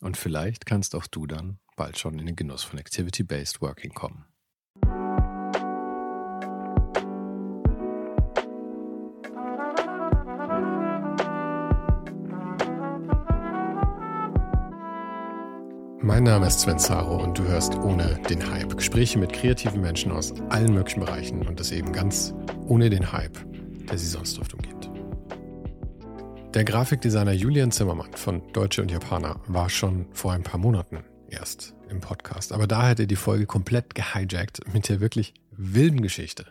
Und vielleicht kannst auch du dann bald schon in den Genuss von Activity-Based Working kommen. Mein Name ist Sven Zaro und du hörst ohne den Hype. Gespräche mit kreativen Menschen aus allen möglichen Bereichen und das eben ganz ohne den Hype, der sie sonst oft umgibt. Der Grafikdesigner Julian Zimmermann von Deutsche und Japaner war schon vor ein paar Monaten erst im Podcast. Aber da hat er die Folge komplett gehijackt mit der wirklich wilden Geschichte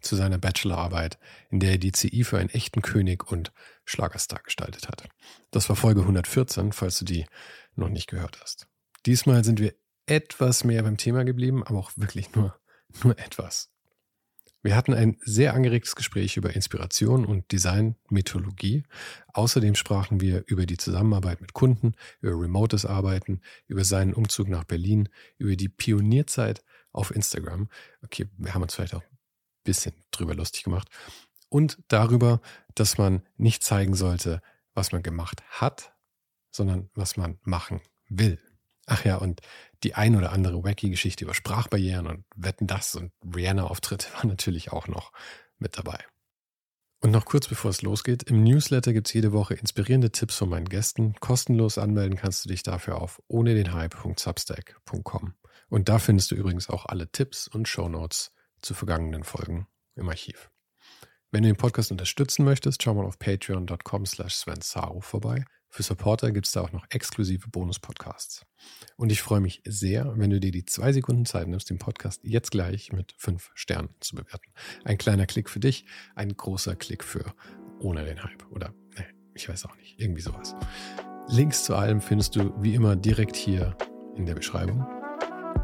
zu seiner Bachelorarbeit, in der er die CI für einen echten König und Schlagerstar gestaltet hat. Das war Folge 114, falls du die noch nicht gehört hast. Diesmal sind wir etwas mehr beim Thema geblieben, aber auch wirklich nur, nur etwas. Wir hatten ein sehr angeregtes Gespräch über Inspiration und Design-Mythologie. Außerdem sprachen wir über die Zusammenarbeit mit Kunden, über remotes Arbeiten, über seinen Umzug nach Berlin, über die Pionierzeit auf Instagram. Okay, wir haben uns vielleicht auch ein bisschen drüber lustig gemacht. Und darüber, dass man nicht zeigen sollte, was man gemacht hat, sondern was man machen will. Ach ja, und die ein oder andere wacky Geschichte über Sprachbarrieren und Wetten das und Rihanna-Auftritte war natürlich auch noch mit dabei. Und noch kurz bevor es losgeht, im Newsletter gibt es jede Woche inspirierende Tipps von meinen Gästen. Kostenlos anmelden kannst du dich dafür auf ohne den Hype.substack.com. Und da findest du übrigens auch alle Tipps und Shownotes zu vergangenen Folgen im Archiv. Wenn du den Podcast unterstützen möchtest, schau mal auf patreon.com slash Sven vorbei. Für Supporter gibt es da auch noch exklusive Bonus-Podcasts. Und ich freue mich sehr, wenn du dir die zwei Sekunden Zeit nimmst, den Podcast jetzt gleich mit fünf Sternen zu bewerten. Ein kleiner Klick für dich, ein großer Klick für ohne den Hype. Oder, ne, ich weiß auch nicht, irgendwie sowas. Links zu allem findest du wie immer direkt hier in der Beschreibung.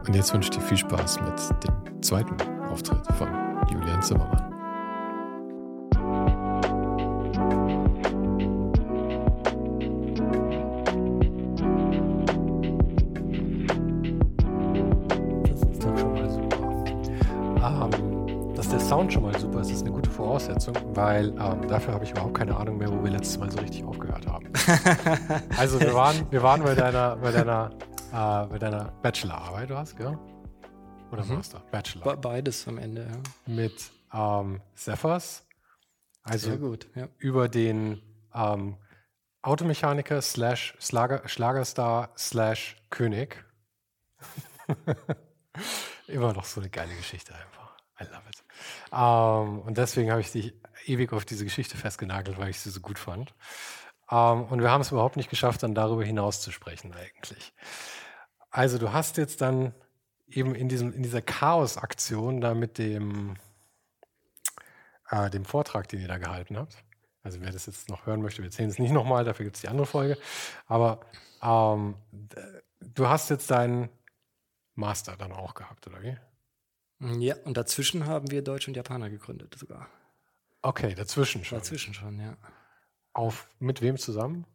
Und jetzt wünsche ich dir viel Spaß mit dem zweiten Auftritt von Julian Zimmermann. Voraussetzung, weil ähm, dafür habe ich überhaupt keine Ahnung mehr, wo wir letztes Mal so richtig aufgehört haben. also wir waren, wir waren bei deiner, bei deiner, äh, bei deiner Bachelorarbeit, du hast, gell? Oder mhm. Master? Bachelor. Beides am Ende, ja. Mit ähm, Cephas. Also Sehr gut, ja. über den ähm, Automechaniker slash Schlager, Schlagerstar slash König. Immer noch so eine geile Geschichte einfach. I love it. Ähm, und deswegen habe ich dich ewig auf diese Geschichte festgenagelt, weil ich sie so gut fand. Ähm, und wir haben es überhaupt nicht geschafft, dann darüber hinaus zu sprechen eigentlich. Also du hast jetzt dann eben in, diesem, in dieser Chaos-Aktion da mit dem, äh, dem Vortrag, den ihr da gehalten habt. Also wer das jetzt noch hören möchte, wir erzählen es nicht nochmal, dafür gibt es die andere Folge. Aber ähm, du hast jetzt deinen Master dann auch gehabt, oder wie? Ja, und dazwischen haben wir Deutsch und Japaner gegründet sogar. Okay, dazwischen schon. Dazwischen schon, ja. Auf mit wem zusammen?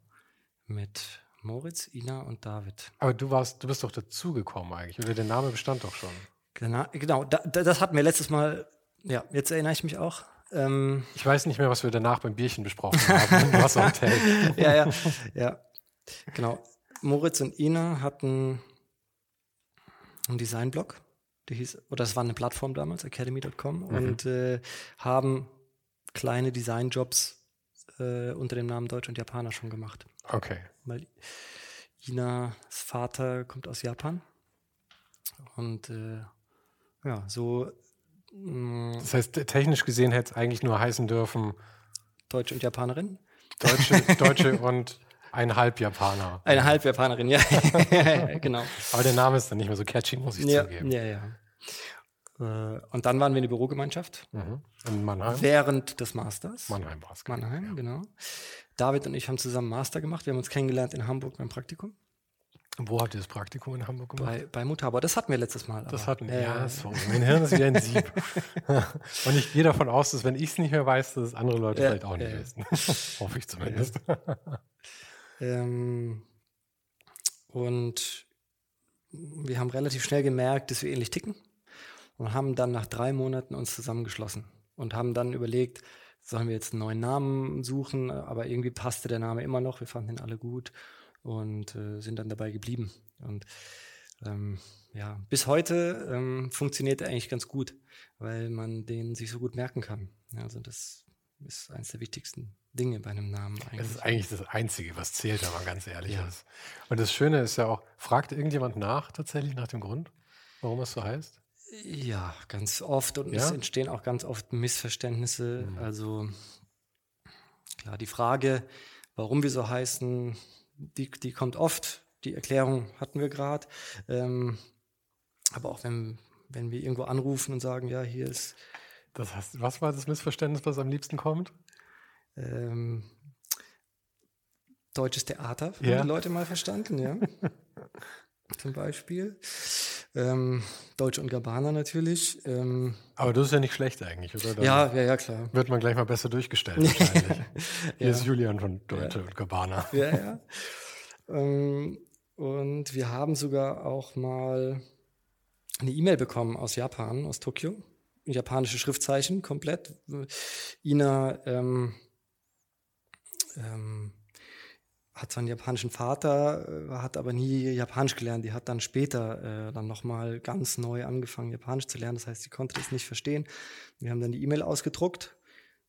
Mit Moritz, Ina und David. Aber du warst, du bist doch dazugekommen eigentlich, oder der Name bestand doch schon. Genau, genau da, das hatten wir letztes Mal, ja, jetzt erinnere ich mich auch. Ähm, ich weiß nicht mehr, was wir danach beim Bierchen besprochen haben. warst Hotel. ja, ja, ja. Genau. Moritz und Ina hatten einen Designblog die hieß, oder es war eine Plattform damals, academy.com, mhm. und äh, haben kleine Designjobs äh, unter dem Namen Deutsch und Japaner schon gemacht. Okay. Weil Inas Vater kommt aus Japan. Und äh, ja, so. Mh, mm, das heißt, technisch gesehen hätte es eigentlich nur heißen dürfen. Deutsche und Japanerin? Deutsche, Deutsche und ein Halbjapaner. Eine Halbjapanerin, ja. genau. Aber der Name ist dann nicht mehr so catchy, muss ich ja, zugeben. Ja, ja. Äh, und dann waren wir in der Bürogemeinschaft. Mhm. In Mannheim. Während des Masters. Mannheim war es. Mannheim, ja. genau. David und ich haben zusammen Master gemacht. Wir haben uns kennengelernt in Hamburg beim Praktikum. Wo habt ihr das Praktikum in Hamburg gemacht? Bei, bei Mutaba. Das hatten wir letztes Mal. Das hatten wir. Äh, ja, sorry. Mein Hirn ist wie ein Sieb. und ich gehe davon aus, dass wenn ich es nicht mehr weiß, dass es andere Leute äh, vielleicht auch nicht äh, wissen. Hoffe ich zumindest. Ähm, und wir haben relativ schnell gemerkt, dass wir ähnlich ticken und haben dann nach drei Monaten uns zusammengeschlossen und haben dann überlegt, sollen wir jetzt einen neuen Namen suchen, aber irgendwie passte der Name immer noch, wir fanden ihn alle gut und äh, sind dann dabei geblieben. Und ähm, ja, bis heute ähm, funktioniert er eigentlich ganz gut, weil man den sich so gut merken kann. Also das ist eines der wichtigsten Dinge bei einem Namen eigentlich. Das ist eigentlich das Einzige, was zählt, wenn man ganz ehrlich ja. ist. Und das Schöne ist ja auch, fragt irgendjemand nach tatsächlich nach dem Grund, warum es so heißt? Ja, ganz oft und ja? es entstehen auch ganz oft Missverständnisse. Mhm. Also klar, die Frage, warum wir so heißen, die, die kommt oft. Die Erklärung hatten wir gerade. Ähm, aber auch wenn, wenn wir irgendwo anrufen und sagen, ja, hier ist. Das heißt, was war das Missverständnis, was am liebsten kommt? Ähm, deutsches Theater, haben ja. die Leute mal verstanden, ja. Zum Beispiel. Ähm, Deutsche und Gabbana natürlich. Ähm, Aber das ist ja nicht schlecht eigentlich, oder? Dann ja, ja, ja, klar. Wird man gleich mal besser durchgestellt wahrscheinlich. Hier ja. ist Julian von Deutsche ja. und Gabbana. Ja, ja. Ähm, und wir haben sogar auch mal eine E-Mail bekommen aus Japan, aus Tokio. Japanische Schriftzeichen komplett. Ina ähm, hat zwar einen japanischen Vater, äh, hat aber nie Japanisch gelernt. Die hat dann später äh, dann nochmal ganz neu angefangen, Japanisch zu lernen. Das heißt, sie konnte das nicht verstehen. Wir haben dann die E-Mail ausgedruckt,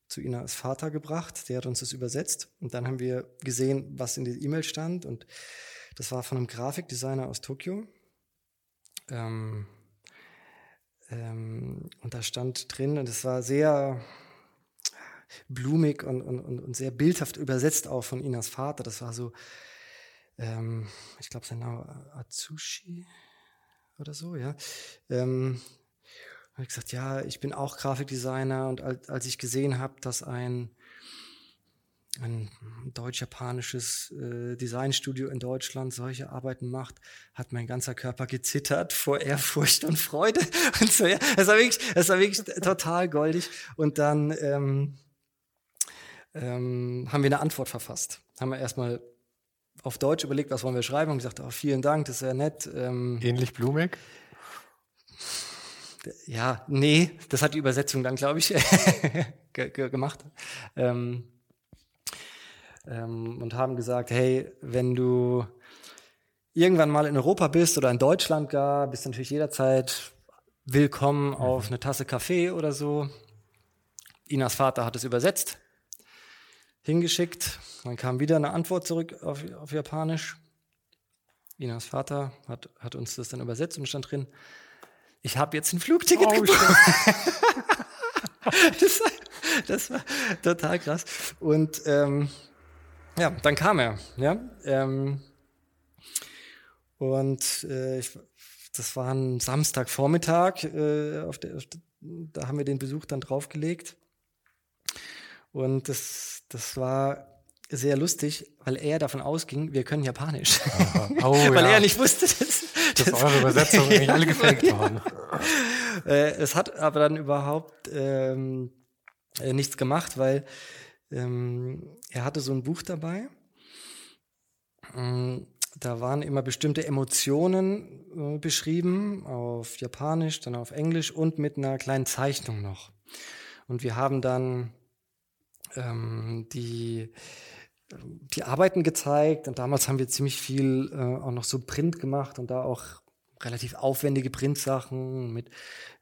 zu Inas Vater gebracht. Der hat uns das übersetzt. Und dann haben wir gesehen, was in der E-Mail stand. Und das war von einem Grafikdesigner aus Tokio. Ähm, ähm, und da stand drin, und es war sehr blumig und, und, und sehr bildhaft übersetzt auch von Inas Vater. Das war so, ähm, ich glaube, sein Name Atsushi oder so, ja. Ähm, habe ich gesagt, ja, ich bin auch Grafikdesigner und als, als ich gesehen habe, dass ein ein deutsch-japanisches äh, Designstudio in Deutschland solche Arbeiten macht, hat mein ganzer Körper gezittert vor Ehrfurcht und Freude. Und so, ja, das war wirklich, das war wirklich total goldig. Und dann ähm, ähm, haben wir eine Antwort verfasst. Haben wir erstmal auf Deutsch überlegt, was wollen wir schreiben und gesagt, oh, vielen Dank, das ist sehr nett. Ähm, Ähnlich blumig? Ja, nee, das hat die Übersetzung dann, glaube ich, gemacht. Ähm, ähm, und haben gesagt, hey, wenn du irgendwann mal in Europa bist oder in Deutschland gar, bist du natürlich jederzeit willkommen auf mhm. eine Tasse Kaffee oder so. Inas Vater hat es übersetzt hingeschickt. Dann kam wieder eine Antwort zurück auf, auf Japanisch. Inas Vater hat, hat uns das dann übersetzt und stand drin, ich habe jetzt ein Flugticket oh, das, das, war total krass. Und ähm, ja, dann kam er. Ja, ähm, und äh, ich, das war ein Samstagvormittag. Äh, auf der, auf der, da haben wir den Besuch dann draufgelegt. Und das, das war sehr lustig, weil er davon ausging, wir können Japanisch. Oh, weil ja. er nicht wusste, dass, dass eure Übersetzungen eigentlich alle gefaked waren. Äh, es hat aber dann überhaupt ähm, äh, nichts gemacht, weil ähm, er hatte so ein Buch dabei. Ähm, da waren immer bestimmte Emotionen äh, beschrieben, auf Japanisch, dann auf Englisch und mit einer kleinen Zeichnung noch. Und wir haben dann ähm, die, die Arbeiten gezeigt und damals haben wir ziemlich viel äh, auch noch so Print gemacht und da auch relativ aufwendige Printsachen mit,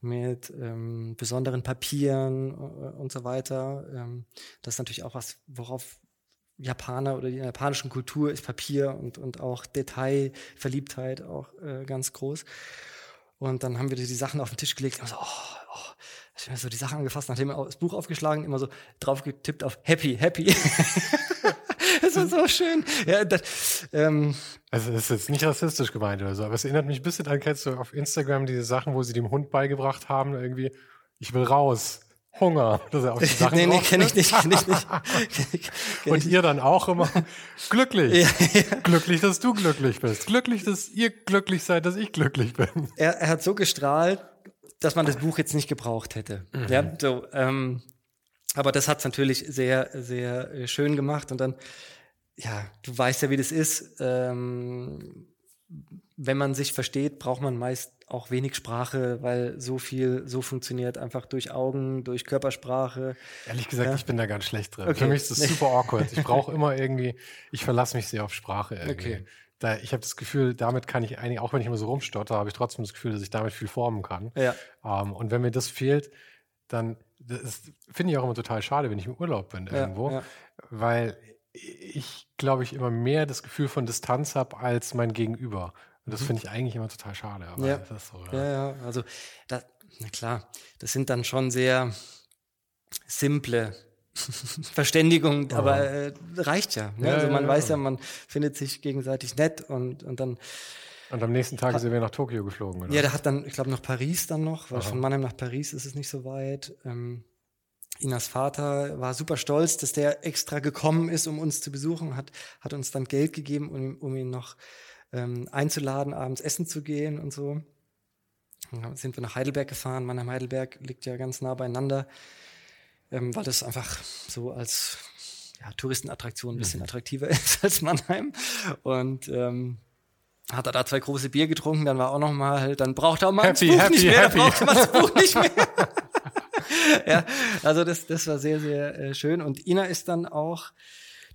mit ähm, besonderen Papieren äh, und so weiter. Ähm, das ist natürlich auch was, worauf Japaner oder die japanischen Kultur ist Papier und, und auch Detailverliebtheit auch äh, ganz groß. Und dann haben wir die Sachen auf den Tisch gelegt und so, oh, oh, ich habe so die Sachen angefasst, nachdem wir das Buch aufgeschlagen, immer so drauf getippt auf Happy, Happy. das war so schön. Ja, das, ähm, also es ist jetzt nicht rassistisch gemeint oder so, aber es erinnert mich ein bisschen an, kennst du auf Instagram diese Sachen, wo sie dem Hund beigebracht haben, irgendwie, ich will raus. Hunger. Das ist ja auch die Sachen nee, nee, kenne ich nicht, kenne ich nicht. kenn Und ihr dann auch immer glücklich. Ja, ja. Glücklich, dass du glücklich bist. Glücklich, dass ihr glücklich seid, dass ich glücklich bin. Er, er hat so gestrahlt, dass man das Buch jetzt nicht gebraucht hätte. Mhm. Ja, so, ähm, aber das hat's natürlich sehr, sehr äh, schön gemacht. Und dann, ja, du weißt ja, wie das ist. Ähm, wenn man sich versteht, braucht man meist auch wenig Sprache, weil so viel so funktioniert einfach durch Augen, durch Körpersprache. Ehrlich gesagt, ja? ich bin da ganz schlecht drin. Okay. Für mich ist das super awkward. Ich brauche immer irgendwie, ich verlasse mich sehr auf Sprache irgendwie. Okay. Da, ich habe das Gefühl, damit kann ich eigentlich, auch wenn ich immer so rumstotter, habe ich trotzdem das Gefühl, dass ich damit viel formen kann. Ja. Ähm, und wenn mir das fehlt, dann finde ich auch immer total schade, wenn ich im Urlaub bin irgendwo, ja, ja. weil ich, glaube ich, immer mehr das Gefühl von Distanz habe als mein Gegenüber. Und das mhm. finde ich eigentlich immer total schade. Aber ja. das so, ja. ja, ja. Also, das, na klar, das sind dann schon sehr simple Verständigungen, oh. aber äh, reicht ja. Ne? ja also man ja, weiß ja, man findet sich gegenseitig nett und, und dann. Und am nächsten Tag hat, sind wir nach Tokio geflogen, oder? Ja, der hat dann, ich glaube, nach Paris dann noch, weil Aha. von Mannheim nach Paris ist es nicht so weit. Ähm, Inas Vater war super stolz, dass der extra gekommen ist, um uns zu besuchen, hat, hat uns dann Geld gegeben, um, um ihn noch ähm, einzuladen, abends essen zu gehen und so. Dann sind wir nach Heidelberg gefahren. Mannheim Heidelberg liegt ja ganz nah beieinander, ähm, weil das einfach so als ja, Touristenattraktion ein bisschen mhm. attraktiver ist als Mannheim. Und ähm, hat er da zwei große Bier getrunken, dann war auch noch mal, dann braucht er mal happy, das Buch happy, nicht mehr, happy. dann brauchte man das Buch nicht mehr. ja, also das, das war sehr, sehr äh, schön. Und Ina ist dann auch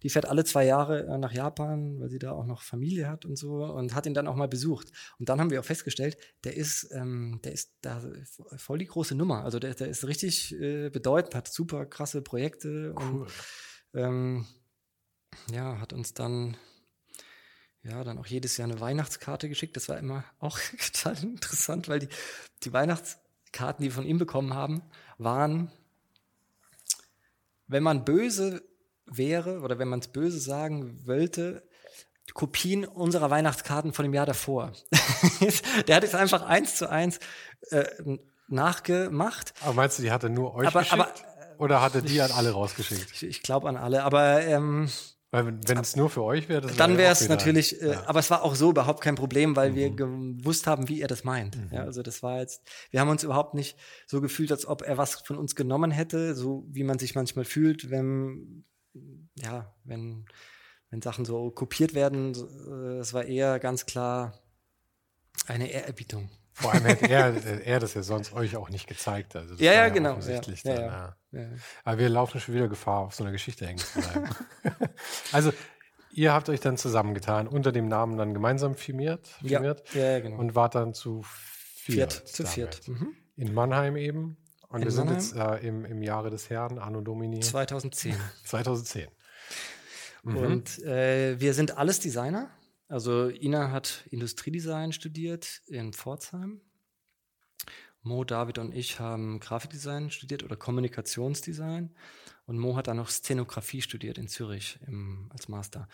die fährt alle zwei Jahre äh, nach Japan, weil sie da auch noch Familie hat und so und hat ihn dann auch mal besucht. Und dann haben wir auch festgestellt, der ist, ähm, der ist da voll die große Nummer. Also der, der ist richtig äh, bedeutend, hat super krasse Projekte cool. und ähm, ja, hat uns dann ja, dann auch jedes Jahr eine Weihnachtskarte geschickt. Das war immer auch total interessant, weil die, die Weihnachtskarten, die wir von ihm bekommen haben, waren, wenn man böse wäre, oder wenn man es böse sagen wollte, Kopien unserer Weihnachtskarten von dem Jahr davor. der hat es einfach eins zu eins äh, nachgemacht. Aber meinst du, die hatte nur euch aber, geschickt? Aber, oder hatte die an alle rausgeschickt? Ich, ich glaube an alle, aber ähm, weil wenn es nur für euch wäre, dann wäre es natürlich. Äh, ja. Aber es war auch so überhaupt kein Problem, weil mhm. wir gewusst haben, wie er das meint. Mhm. Ja, also das war jetzt. Wir haben uns überhaupt nicht so gefühlt, als ob er was von uns genommen hätte, so wie man sich manchmal fühlt, wenn ja, wenn, wenn Sachen so kopiert werden, äh, es war eher ganz klar eine Ehrerbietung. Vor allem hätte er, er das ja sonst euch auch nicht gezeigt. Also ja, ja, genau. Ja, dann, ja, ja. Aber wir laufen schon wieder Gefahr, auf so einer Geschichte hängen zu bleiben. also, ihr habt euch dann zusammengetan, unter dem Namen dann gemeinsam firmiert, firmiert ja, genau. und wart dann zu viert. viert zu viert. Mhm. In Mannheim eben. Und In wir Mannheim? sind jetzt äh, im, im Jahre des Herrn, Anno Domini. 2010. 2010. Mhm. Und äh, wir sind alles Designer. Also Ina hat Industriedesign studiert in Pforzheim. Mo, David und ich haben Grafikdesign studiert oder Kommunikationsdesign. Und Mo hat dann noch Szenografie studiert in Zürich im, als Master.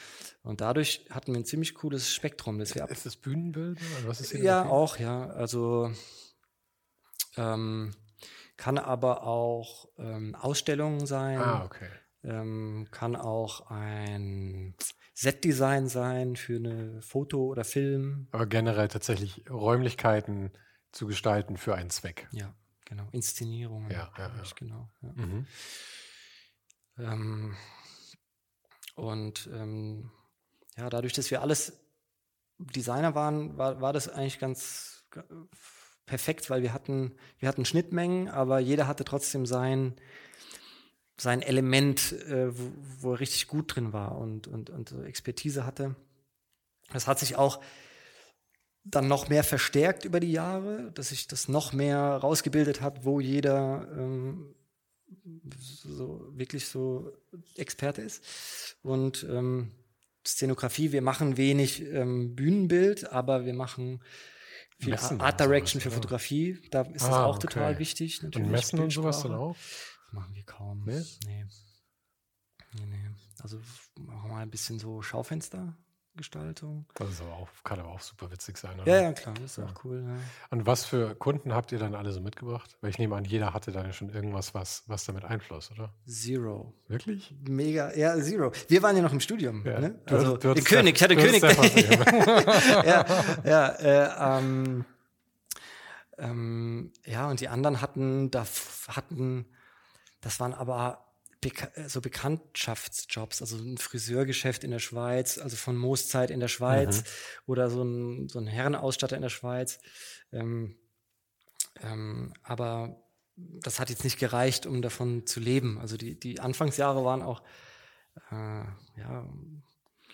Und dadurch hatten wir ein ziemlich cooles Spektrum. Das wir ist das Bühnenbild? Oder was ist ja, auch, ja. Also ähm, kann aber auch ähm, Ausstellungen sein. Ah, okay ähm, kann auch ein Setdesign sein für eine Foto oder Film. Aber generell tatsächlich Räumlichkeiten zu gestalten für einen Zweck. Ja, genau. Inszenierungen. Ja, ja, ja. genau. Ja. Mhm. Ähm, und ähm, ja, dadurch, dass wir alles Designer waren, war, war das eigentlich ganz perfekt, weil wir hatten, wir hatten Schnittmengen, aber jeder hatte trotzdem sein, sein Element, äh, wo, wo, er richtig gut drin war und, und, und Expertise hatte. Das hat sich auch dann noch mehr verstärkt über die Jahre, dass sich das noch mehr rausgebildet hat, wo jeder ähm, so wirklich so Experte ist. Und ähm, Szenografie, wir machen wenig ähm, Bühnenbild, aber wir machen viel Messen Art Direction für Fotografie. Da ist ah, das auch okay. total wichtig. Natürlich. Und Messen und sowas dann auch? Machen wir kaum. Nee? Nee. nee, nee. Also machen wir mal ein bisschen so Schaufenster Gestaltung. Das ist aber auch, kann aber auch super witzig sein. Oder? Ja, ja, klar, das ist ja. auch cool. Ja. Und was für Kunden habt ihr dann alle so mitgebracht? Weil ich nehme an, jeder hatte dann schon irgendwas, was, was damit Einfluss, oder? Zero. Wirklich? Mega, ja, Zero. Wir waren ja noch im Studium. Ja. Ne? Also, du, du der König, ich hatte König. ja, ja, äh, ähm, ähm, ja, und die anderen hatten, da hatten, das waren aber äh, so Bekanntschaftsjobs, also ein Friseurgeschäft in der Schweiz, also von Mooszeit in der Schweiz mhm. oder so ein, so ein Herrenausstatter in der Schweiz. Ähm, ähm, aber das hat jetzt nicht gereicht, um davon zu leben. Also die, die Anfangsjahre waren auch äh, ja,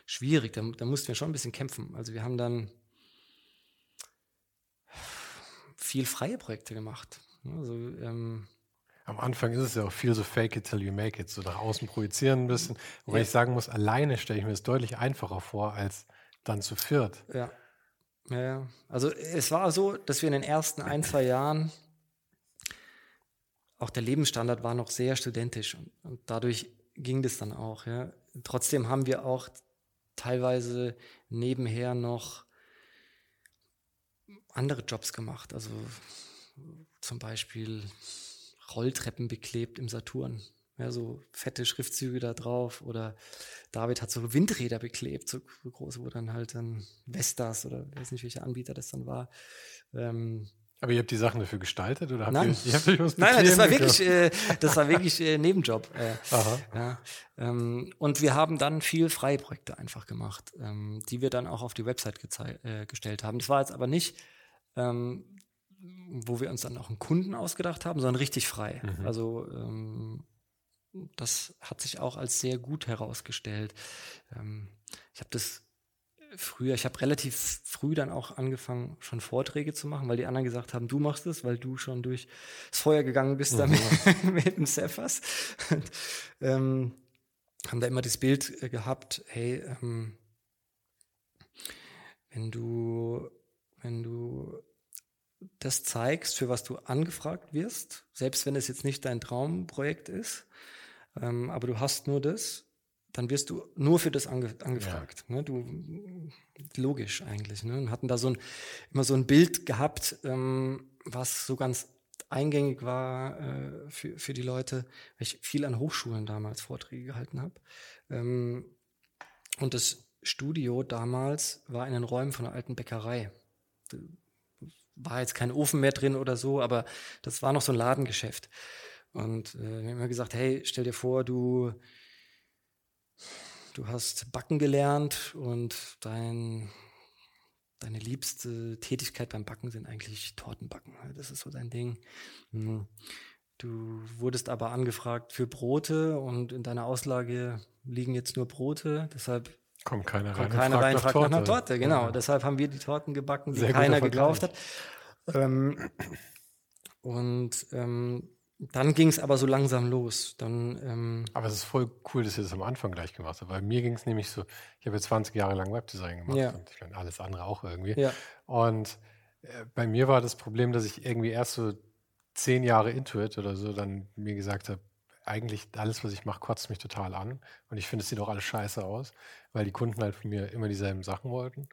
schwierig. Da, da mussten wir schon ein bisschen kämpfen. Also wir haben dann viel freie Projekte gemacht. Also ähm, am Anfang ist es ja auch viel so fake it till you make it, so nach außen projizieren ein bisschen. Wobei ja. ich sagen muss, alleine stelle ich mir das deutlich einfacher vor, als dann zu viert. Ja. Ja, ja. Also es war so, dass wir in den ersten ein, zwei Jahren, auch der Lebensstandard war noch sehr studentisch und, und dadurch ging das dann auch. Ja. Trotzdem haben wir auch teilweise nebenher noch andere Jobs gemacht. Also zum Beispiel Rolltreppen beklebt im Saturn. Ja, so fette Schriftzüge da drauf. Oder David hat so Windräder beklebt, so große, wo dann halt dann Vestas oder weiß nicht, welcher Anbieter das dann war. Ähm, aber ihr habt die Sachen dafür gestaltet oder habt nein. ihr, ihr habt nein, nein, das war wirklich, äh, das war wirklich äh, Nebenjob. Äh, ja, ähm, und wir haben dann viel freie Projekte einfach gemacht, ähm, die wir dann auch auf die Website äh, gestellt haben. Das war jetzt aber nicht ähm, wo wir uns dann auch einen Kunden ausgedacht haben, sondern richtig frei. Mhm. Also ähm, das hat sich auch als sehr gut herausgestellt. Ähm, ich habe das früher, ich habe relativ früh dann auch angefangen, schon Vorträge zu machen, weil die anderen gesagt haben, du machst es, weil du schon durchs Feuer gegangen bist mhm. damit mit dem Cephas. Und, ähm, haben da immer das Bild äh, gehabt, hey, ähm, wenn du, wenn du das zeigst, für was du angefragt wirst, selbst wenn es jetzt nicht dein Traumprojekt ist, ähm, aber du hast nur das, dann wirst du nur für das ange angefragt. Ja. Ne? Du, logisch eigentlich. Ne? Und hatten da so ein, immer so ein Bild gehabt, ähm, was so ganz eingängig war äh, für, für die Leute, weil ich viel an Hochschulen damals Vorträge gehalten habe. Ähm, und das Studio damals war in den Räumen von einer alten Bäckerei war jetzt kein Ofen mehr drin oder so, aber das war noch so ein Ladengeschäft. Und äh, wir haben gesagt, hey, stell dir vor, du, du hast Backen gelernt und dein, deine liebste Tätigkeit beim Backen sind eigentlich Tortenbacken. Das ist so dein Ding. Hm. Du wurdest aber angefragt für Brote und in deiner Auslage liegen jetzt nur Brote. Deshalb Kommt keiner rein. Kommt keiner rein, fragt nach einer Torte. Genau. Ja. Deshalb haben wir die Torten gebacken, die Sehr keiner gekauft hat. Ähm, und ähm, dann ging es aber so langsam los. Dann, ähm, aber es ist voll cool, dass ihr das am Anfang gleich gemacht habt, weil mir ging es nämlich so, ich habe jetzt 20 Jahre lang Webdesign gemacht ja. und ich meine, alles andere auch irgendwie. Ja. Und äh, bei mir war das Problem, dass ich irgendwie erst so zehn Jahre Intuit oder so dann mir gesagt habe, eigentlich alles, was ich mache, kotzt mich total an. Und ich finde, es sieht auch alles scheiße aus, weil die Kunden halt von mir immer dieselben Sachen wollten.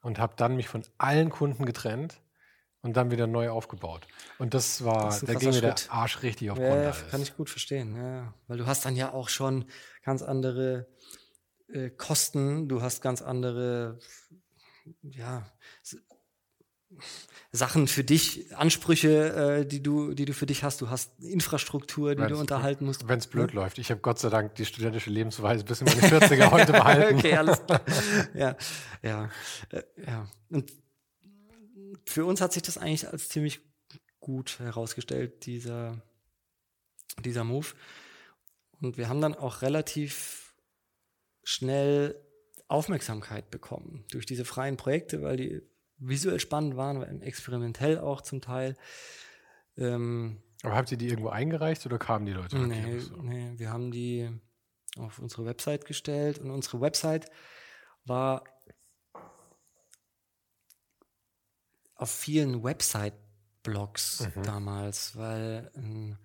Und habe dann mich von allen Kunden getrennt und dann wieder neu aufgebaut. Und das war, das da ging mir der Arsch richtig auf ja, ja, kann ich gut verstehen. Ja, weil du hast dann ja auch schon ganz andere äh, Kosten, du hast ganz andere, ja, Sachen für dich, Ansprüche, äh, die du, die du für dich hast. Du hast Infrastruktur, die wenn's, du unterhalten musst. Wenn es blöd ja. läuft. Ich habe Gott sei Dank die studentische Lebensweise bis in meine 40er heute behalten. okay, alles klar. Ja, ja, äh, ja. Und für uns hat sich das eigentlich als ziemlich gut herausgestellt, dieser, dieser Move. Und wir haben dann auch relativ schnell Aufmerksamkeit bekommen durch diese freien Projekte, weil die visuell spannend waren, experimentell auch zum Teil. Ähm, Aber habt ihr die irgendwo eingereicht oder kamen die Leute? Nee, nee, wir haben die auf unsere Website gestellt und unsere Website war auf vielen Website-Blogs mhm. damals, weil ein,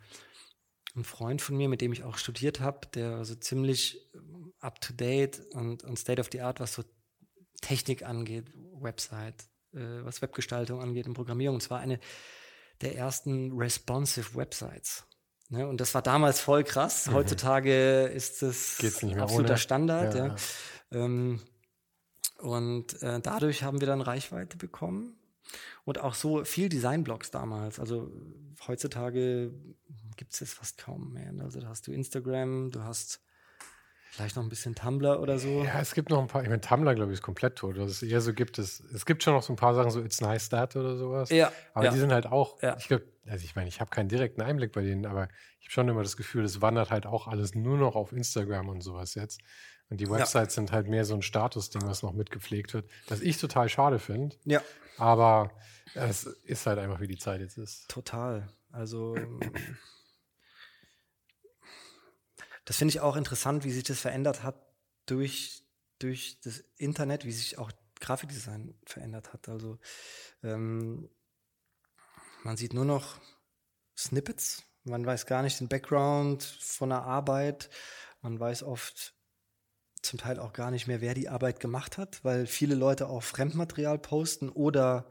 ein, Freund von mir, mit dem ich auch studiert habe, der so ziemlich up-to-date und, und state-of-the-art, was so Technik angeht, Website, äh, was Webgestaltung angeht und Programmierung, und zwar eine der ersten responsive Websites. Ne? Und das war damals voll krass. Mhm. Heutzutage ist es absoluter ohne. Standard. Ja. ja. Ähm, und äh, dadurch haben wir dann Reichweite bekommen. Und auch so viel Designblogs damals. Also heutzutage gibt es jetzt fast kaum mehr. Also da hast du Instagram, du hast Vielleicht noch ein bisschen Tumblr oder so. Ja, es gibt noch ein paar. Ich meine, Tumblr, glaube ich, ist komplett tot. Was es eher so gibt, es, es gibt schon noch so ein paar Sachen, so It's Nice That oder sowas. Ja. Aber ja. die sind halt auch, ja. ich glaube, also ich meine, ich habe keinen direkten Einblick bei denen, aber ich habe schon immer das Gefühl, es wandert halt auch alles nur noch auf Instagram und sowas jetzt. Und die Websites ja. sind halt mehr so ein Statusding, was noch mitgepflegt wird, das ich total schade finde. Ja. Aber es ist halt einfach, wie die Zeit jetzt ist. Total. Also das finde ich auch interessant, wie sich das verändert hat durch, durch das Internet, wie sich auch Grafikdesign verändert hat. Also ähm, man sieht nur noch Snippets, man weiß gar nicht den Background von der Arbeit, man weiß oft zum Teil auch gar nicht mehr, wer die Arbeit gemacht hat, weil viele Leute auch Fremdmaterial posten oder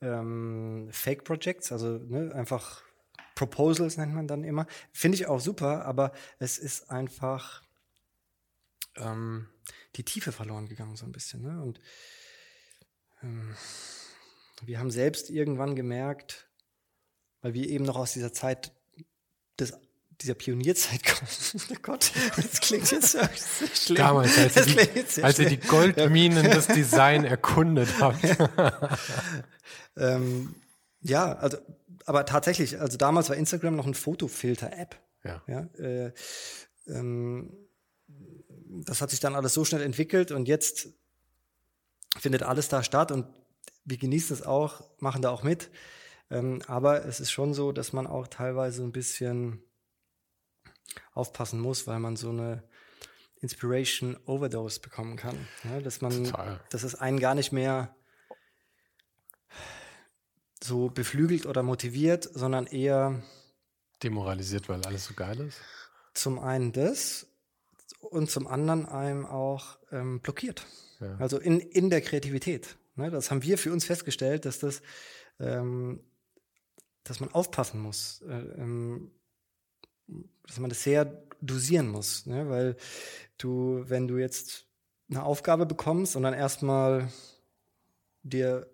ähm, Fake Projects, also ne, einfach Proposals nennt man dann immer. Finde ich auch super, aber es ist einfach ähm, die Tiefe verloren gegangen, so ein bisschen. Ne? Und ähm, wir haben selbst irgendwann gemerkt, weil wir eben noch aus dieser Zeit des dieser Pionierzeit kommen. oh Gott, das klingt jetzt so schlimm. Damals, als, ihr die, als ihr die Goldminen des Design erkundet habt. ähm, ja, also aber tatsächlich, also damals war Instagram noch ein Fotofilter-App. Ja. ja äh, ähm, das hat sich dann alles so schnell entwickelt und jetzt findet alles da statt und wir genießen es auch, machen da auch mit. Ähm, aber es ist schon so, dass man auch teilweise ein bisschen aufpassen muss, weil man so eine Inspiration Overdose bekommen kann. Ja, dass man, Total. dass es einen gar nicht mehr so beflügelt oder motiviert, sondern eher demoralisiert, weil alles so geil ist. Zum einen das und zum anderen einem auch ähm, blockiert. Ja. Also in, in der Kreativität. Ne, das haben wir für uns festgestellt, dass das, ähm, dass man aufpassen muss, äh, ähm, dass man das sehr dosieren muss, ne, weil du, wenn du jetzt eine Aufgabe bekommst und dann erstmal dir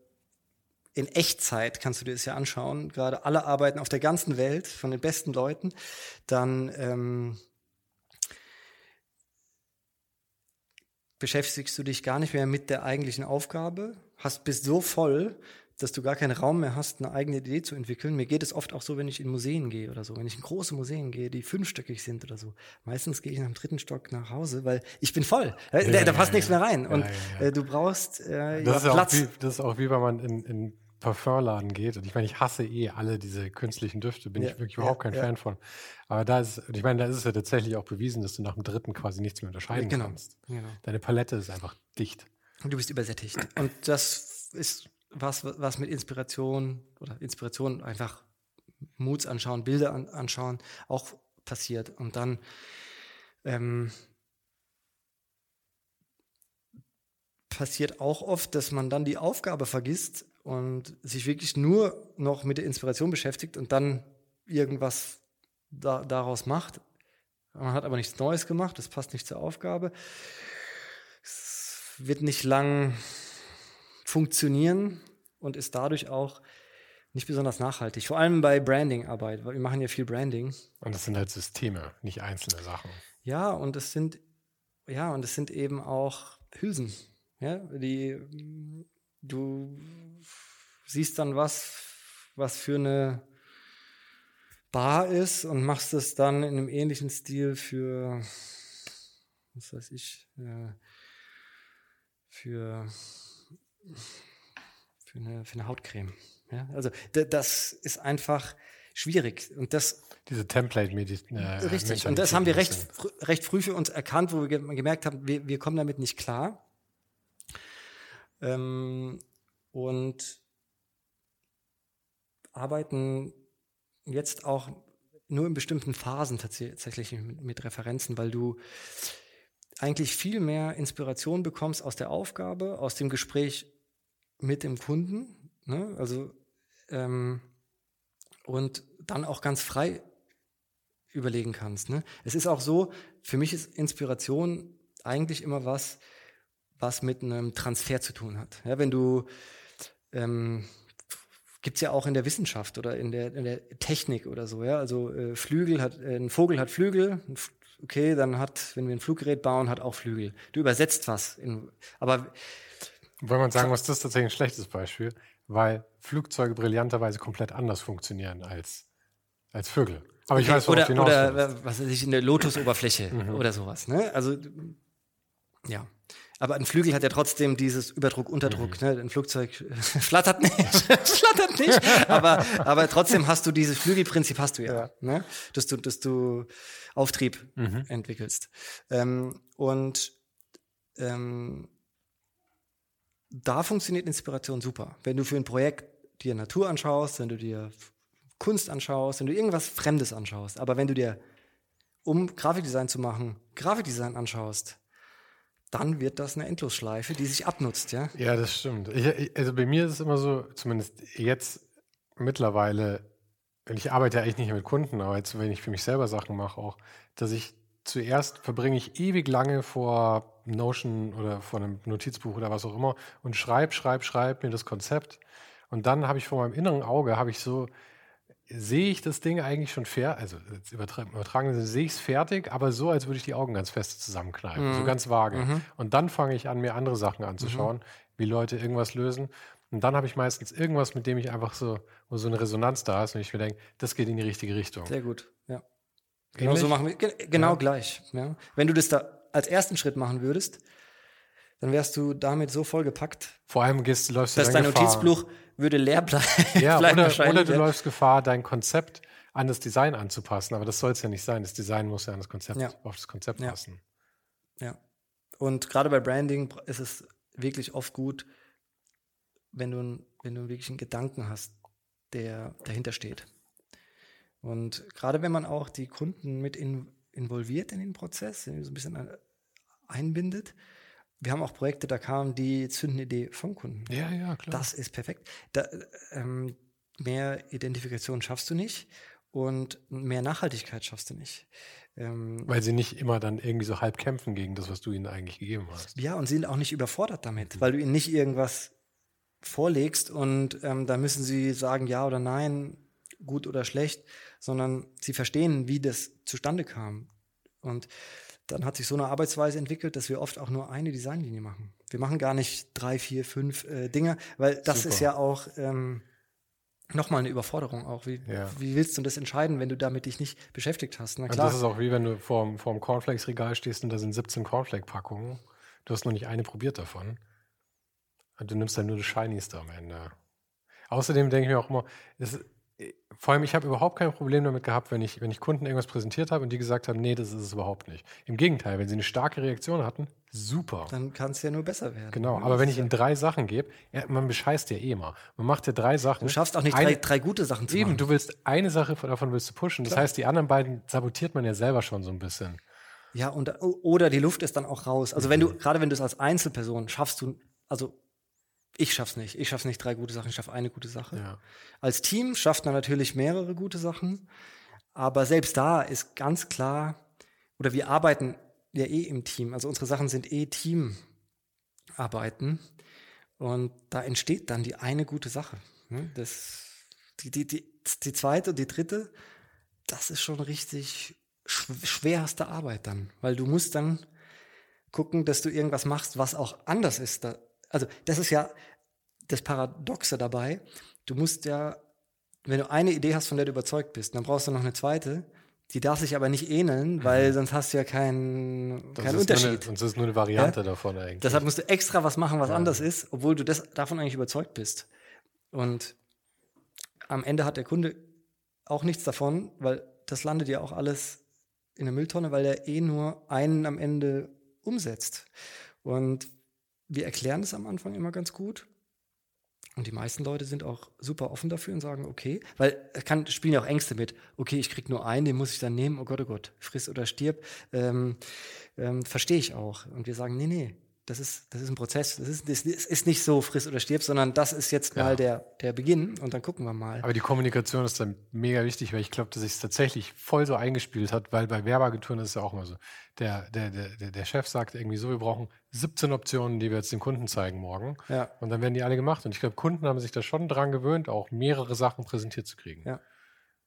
in Echtzeit kannst du dir das ja anschauen, gerade alle Arbeiten auf der ganzen Welt von den besten Leuten, dann ähm, beschäftigst du dich gar nicht mehr mit der eigentlichen Aufgabe, hast bist so voll, dass du gar keinen Raum mehr hast, eine eigene Idee zu entwickeln. Mir geht es oft auch so, wenn ich in Museen gehe oder so, wenn ich in große Museen gehe, die fünfstöckig sind oder so. Meistens gehe ich nach dem dritten Stock nach Hause, weil ich bin voll. Ja, da, da, passt ja, nichts mehr rein. Und äh, du brauchst äh, das Platz. Wie, das ist auch wie, wenn man in, in Parfumladen geht, und ich meine, ich hasse eh alle diese künstlichen Düfte, bin ja, ich wirklich überhaupt ja, kein ja. Fan von. Aber da ist, ich meine, da ist es ja tatsächlich auch bewiesen, dass du nach dem dritten quasi nichts mehr unterscheiden genau, kannst. Genau. Deine Palette ist einfach dicht. Und du bist übersättigt. Und das ist was, was mit Inspiration oder Inspiration einfach Moods anschauen, Bilder an, anschauen, auch passiert. Und dann ähm, passiert auch oft, dass man dann die Aufgabe vergisst, und sich wirklich nur noch mit der Inspiration beschäftigt und dann irgendwas da, daraus macht. Man hat aber nichts Neues gemacht, das passt nicht zur Aufgabe. Es wird nicht lang funktionieren und ist dadurch auch nicht besonders nachhaltig. Vor allem bei Branding-Arbeit, weil wir machen ja viel Branding. Und das sind halt Systeme, nicht einzelne Sachen. Ja, und es sind, ja, und es sind eben auch Hülsen. Ja, die du siehst dann was, was für eine Bar ist und machst es dann in einem ähnlichen Stil für, was weiß ich, äh, für, für, eine, für eine Hautcreme. Ja? Also das ist einfach schwierig. Und das diese Template-Medizin. Äh, richtig. Und das haben wir recht, recht früh für uns erkannt, wo wir gemerkt haben, wir, wir kommen damit nicht klar. Ähm, und arbeiten jetzt auch nur in bestimmten Phasen tatsächlich mit, mit Referenzen, weil du eigentlich viel mehr Inspiration bekommst aus der Aufgabe, aus dem Gespräch mit dem Kunden. Ne? Also ähm, und dann auch ganz frei überlegen kannst. Ne? Es ist auch so, für mich ist Inspiration eigentlich immer was, was mit einem Transfer zu tun hat. Ja, wenn du ähm, gibt es ja auch in der Wissenschaft oder in der, in der Technik oder so. Ja? Also äh, Flügel hat, äh, ein Vogel hat Flügel, okay, dann hat, wenn wir ein Fluggerät bauen, hat auch Flügel. Du übersetzt was. In, aber wenn man sagen muss, das ist tatsächlich ein schlechtes Beispiel, weil Flugzeuge brillanterweise komplett anders funktionieren als, als Vögel. Aber ich okay, weiß, worauf oder, oder was weiß ich, eine Lotusoberfläche mhm. oder sowas. Ne? Also ja. Aber ein Flügel hat ja trotzdem dieses Überdruck, Unterdruck. Mhm. Ne? Ein Flugzeug flattert nicht, flattert nicht. Aber, aber trotzdem hast du dieses Flügelprinzip, hast du ja, ja. Ne? Dass, du, dass du Auftrieb mhm. entwickelst. Ähm, und ähm, da funktioniert Inspiration super. Wenn du für ein Projekt dir Natur anschaust, wenn du dir Kunst anschaust, wenn du irgendwas Fremdes anschaust, aber wenn du dir, um Grafikdesign zu machen, Grafikdesign anschaust, dann wird das eine Endlosschleife, die sich abnutzt, ja? Ja, das stimmt. Ich, also bei mir ist es immer so, zumindest jetzt mittlerweile, ich arbeite ja eigentlich nicht mit Kunden, aber jetzt, wenn ich für mich selber Sachen mache, auch, dass ich zuerst verbringe ich ewig lange vor Notion oder vor einem Notizbuch oder was auch immer und schreibe, schreibe, schreibe mir das Konzept. Und dann habe ich vor meinem inneren Auge, habe ich so sehe ich das Ding eigentlich schon fair, also übertragen, übertragen sehe ich es fertig, aber so, als würde ich die Augen ganz fest zusammenkneifen, mhm. so ganz vage. Mhm. Und dann fange ich an, mir andere Sachen anzuschauen, mhm. wie Leute irgendwas lösen. Und dann habe ich meistens irgendwas, mit dem ich einfach so, wo so eine Resonanz da ist und ich mir denke, das geht in die richtige Richtung. Sehr gut, ja. Genau so machen wir, genau ja. gleich. Ja. Wenn du das da als ersten Schritt machen würdest, dann wärst du damit so vollgepackt. Vor allem gehst, läufst du dass dein Gefahr. Notizbuch würde leer bleiben. Ja, oder, oder, du läufst Gefahr, dein Konzept an das Design anzupassen. Aber das soll es ja nicht sein. Das Design muss ja an das Konzept, ja. auf das Konzept ja. passen. Ja. Und gerade bei Branding ist es wirklich oft gut, wenn du, wenn du wirklich einen Gedanken hast, der dahinter steht. Und gerade wenn man auch die Kunden mit in, involviert in den Prozess, so ein bisschen einbindet, wir haben auch Projekte, da kam die Zündidee vom Kunden. Ja, ja, klar. Das ist perfekt. Da, ähm, mehr Identifikation schaffst du nicht und mehr Nachhaltigkeit schaffst du nicht. Ähm, Weil sie nicht immer dann irgendwie so halb kämpfen gegen das, was du ihnen eigentlich gegeben hast. Ja, und sie sind auch nicht überfordert damit, mhm. weil du ihnen nicht irgendwas vorlegst und ähm, da müssen sie sagen ja oder nein, gut oder schlecht, sondern sie verstehen, wie das zustande kam. Und dann hat sich so eine Arbeitsweise entwickelt, dass wir oft auch nur eine Designlinie machen. Wir machen gar nicht drei, vier, fünf äh, Dinge, weil das Super. ist ja auch ähm, nochmal eine Überforderung auch. Wie, ja. wie willst du das entscheiden, wenn du damit dich nicht beschäftigt hast? Na klar. Also das ist auch wie wenn du vorm, vorm Cornflakes-Regal stehst und da sind 17 Cornflake-Packungen. Du hast noch nicht eine probiert davon. Du nimmst dann nur das Shinies da am Ende. Außerdem denke ich mir auch immer, das, vor allem, ich habe überhaupt kein Problem damit gehabt, wenn ich, wenn ich Kunden irgendwas präsentiert habe und die gesagt haben, nee, das ist es überhaupt nicht. Im Gegenteil, wenn sie eine starke Reaktion hatten, super. Dann kann es ja nur besser werden. Genau, aber wenn ich ihnen drei Sachen gebe, ja, man bescheißt ja eh immer. Man macht ja drei Sachen. Du schaffst auch nicht eine, drei, drei, gute Sachen zu eben, machen. Eben, du willst eine Sache davon willst du pushen. Klar. Das heißt, die anderen beiden sabotiert man ja selber schon so ein bisschen. Ja, und, oder die Luft ist dann auch raus. Also wenn du, gerade wenn du es als Einzelperson schaffst, du, also ich schaff's nicht. Ich schaff's nicht drei gute Sachen, ich schaffe eine gute Sache. Ja. Als Team schafft man natürlich mehrere gute Sachen, aber selbst da ist ganz klar, oder wir arbeiten ja eh im Team, also unsere Sachen sind eh Teamarbeiten und da entsteht dann die eine gute Sache. Ne? Das, die, die, die, die zweite und die dritte, das ist schon richtig schwerste Arbeit dann, weil du musst dann gucken, dass du irgendwas machst, was auch anders ist. Da, also das ist ja das Paradoxe dabei. Du musst ja, wenn du eine Idee hast, von der du überzeugt bist, dann brauchst du noch eine zweite. Die darf sich aber nicht ähneln, weil mhm. sonst hast du ja keinen kein Unterschied. Sonst ist nur eine Variante ja? davon eigentlich. Deshalb musst du extra was machen, was ja. anders ist, obwohl du das, davon eigentlich überzeugt bist. Und am Ende hat der Kunde auch nichts davon, weil das landet ja auch alles in der Mülltonne, weil er eh nur einen am Ende umsetzt. Und wir erklären es am Anfang immer ganz gut. Und die meisten Leute sind auch super offen dafür und sagen, okay, weil es kann, spielen ja auch Ängste mit. Okay, ich krieg nur einen, den muss ich dann nehmen. Oh Gott, oh Gott, friss oder stirb. Ähm, ähm, Verstehe ich auch. Und wir sagen, nee, nee, das ist, das ist ein Prozess. Das ist, das ist nicht so friss oder stirb, sondern das ist jetzt ja. mal der, der Beginn und dann gucken wir mal. Aber die Kommunikation ist dann mega wichtig, weil ich glaube, dass sich es tatsächlich voll so eingespielt hat, weil bei Werbeagenturen ist es ja auch immer so. Der, der, der, der Chef sagt irgendwie so, wir brauchen 17 Optionen, die wir jetzt den Kunden zeigen morgen. Ja. Und dann werden die alle gemacht. Und ich glaube, Kunden haben sich da schon dran gewöhnt, auch mehrere Sachen präsentiert zu kriegen. Ja.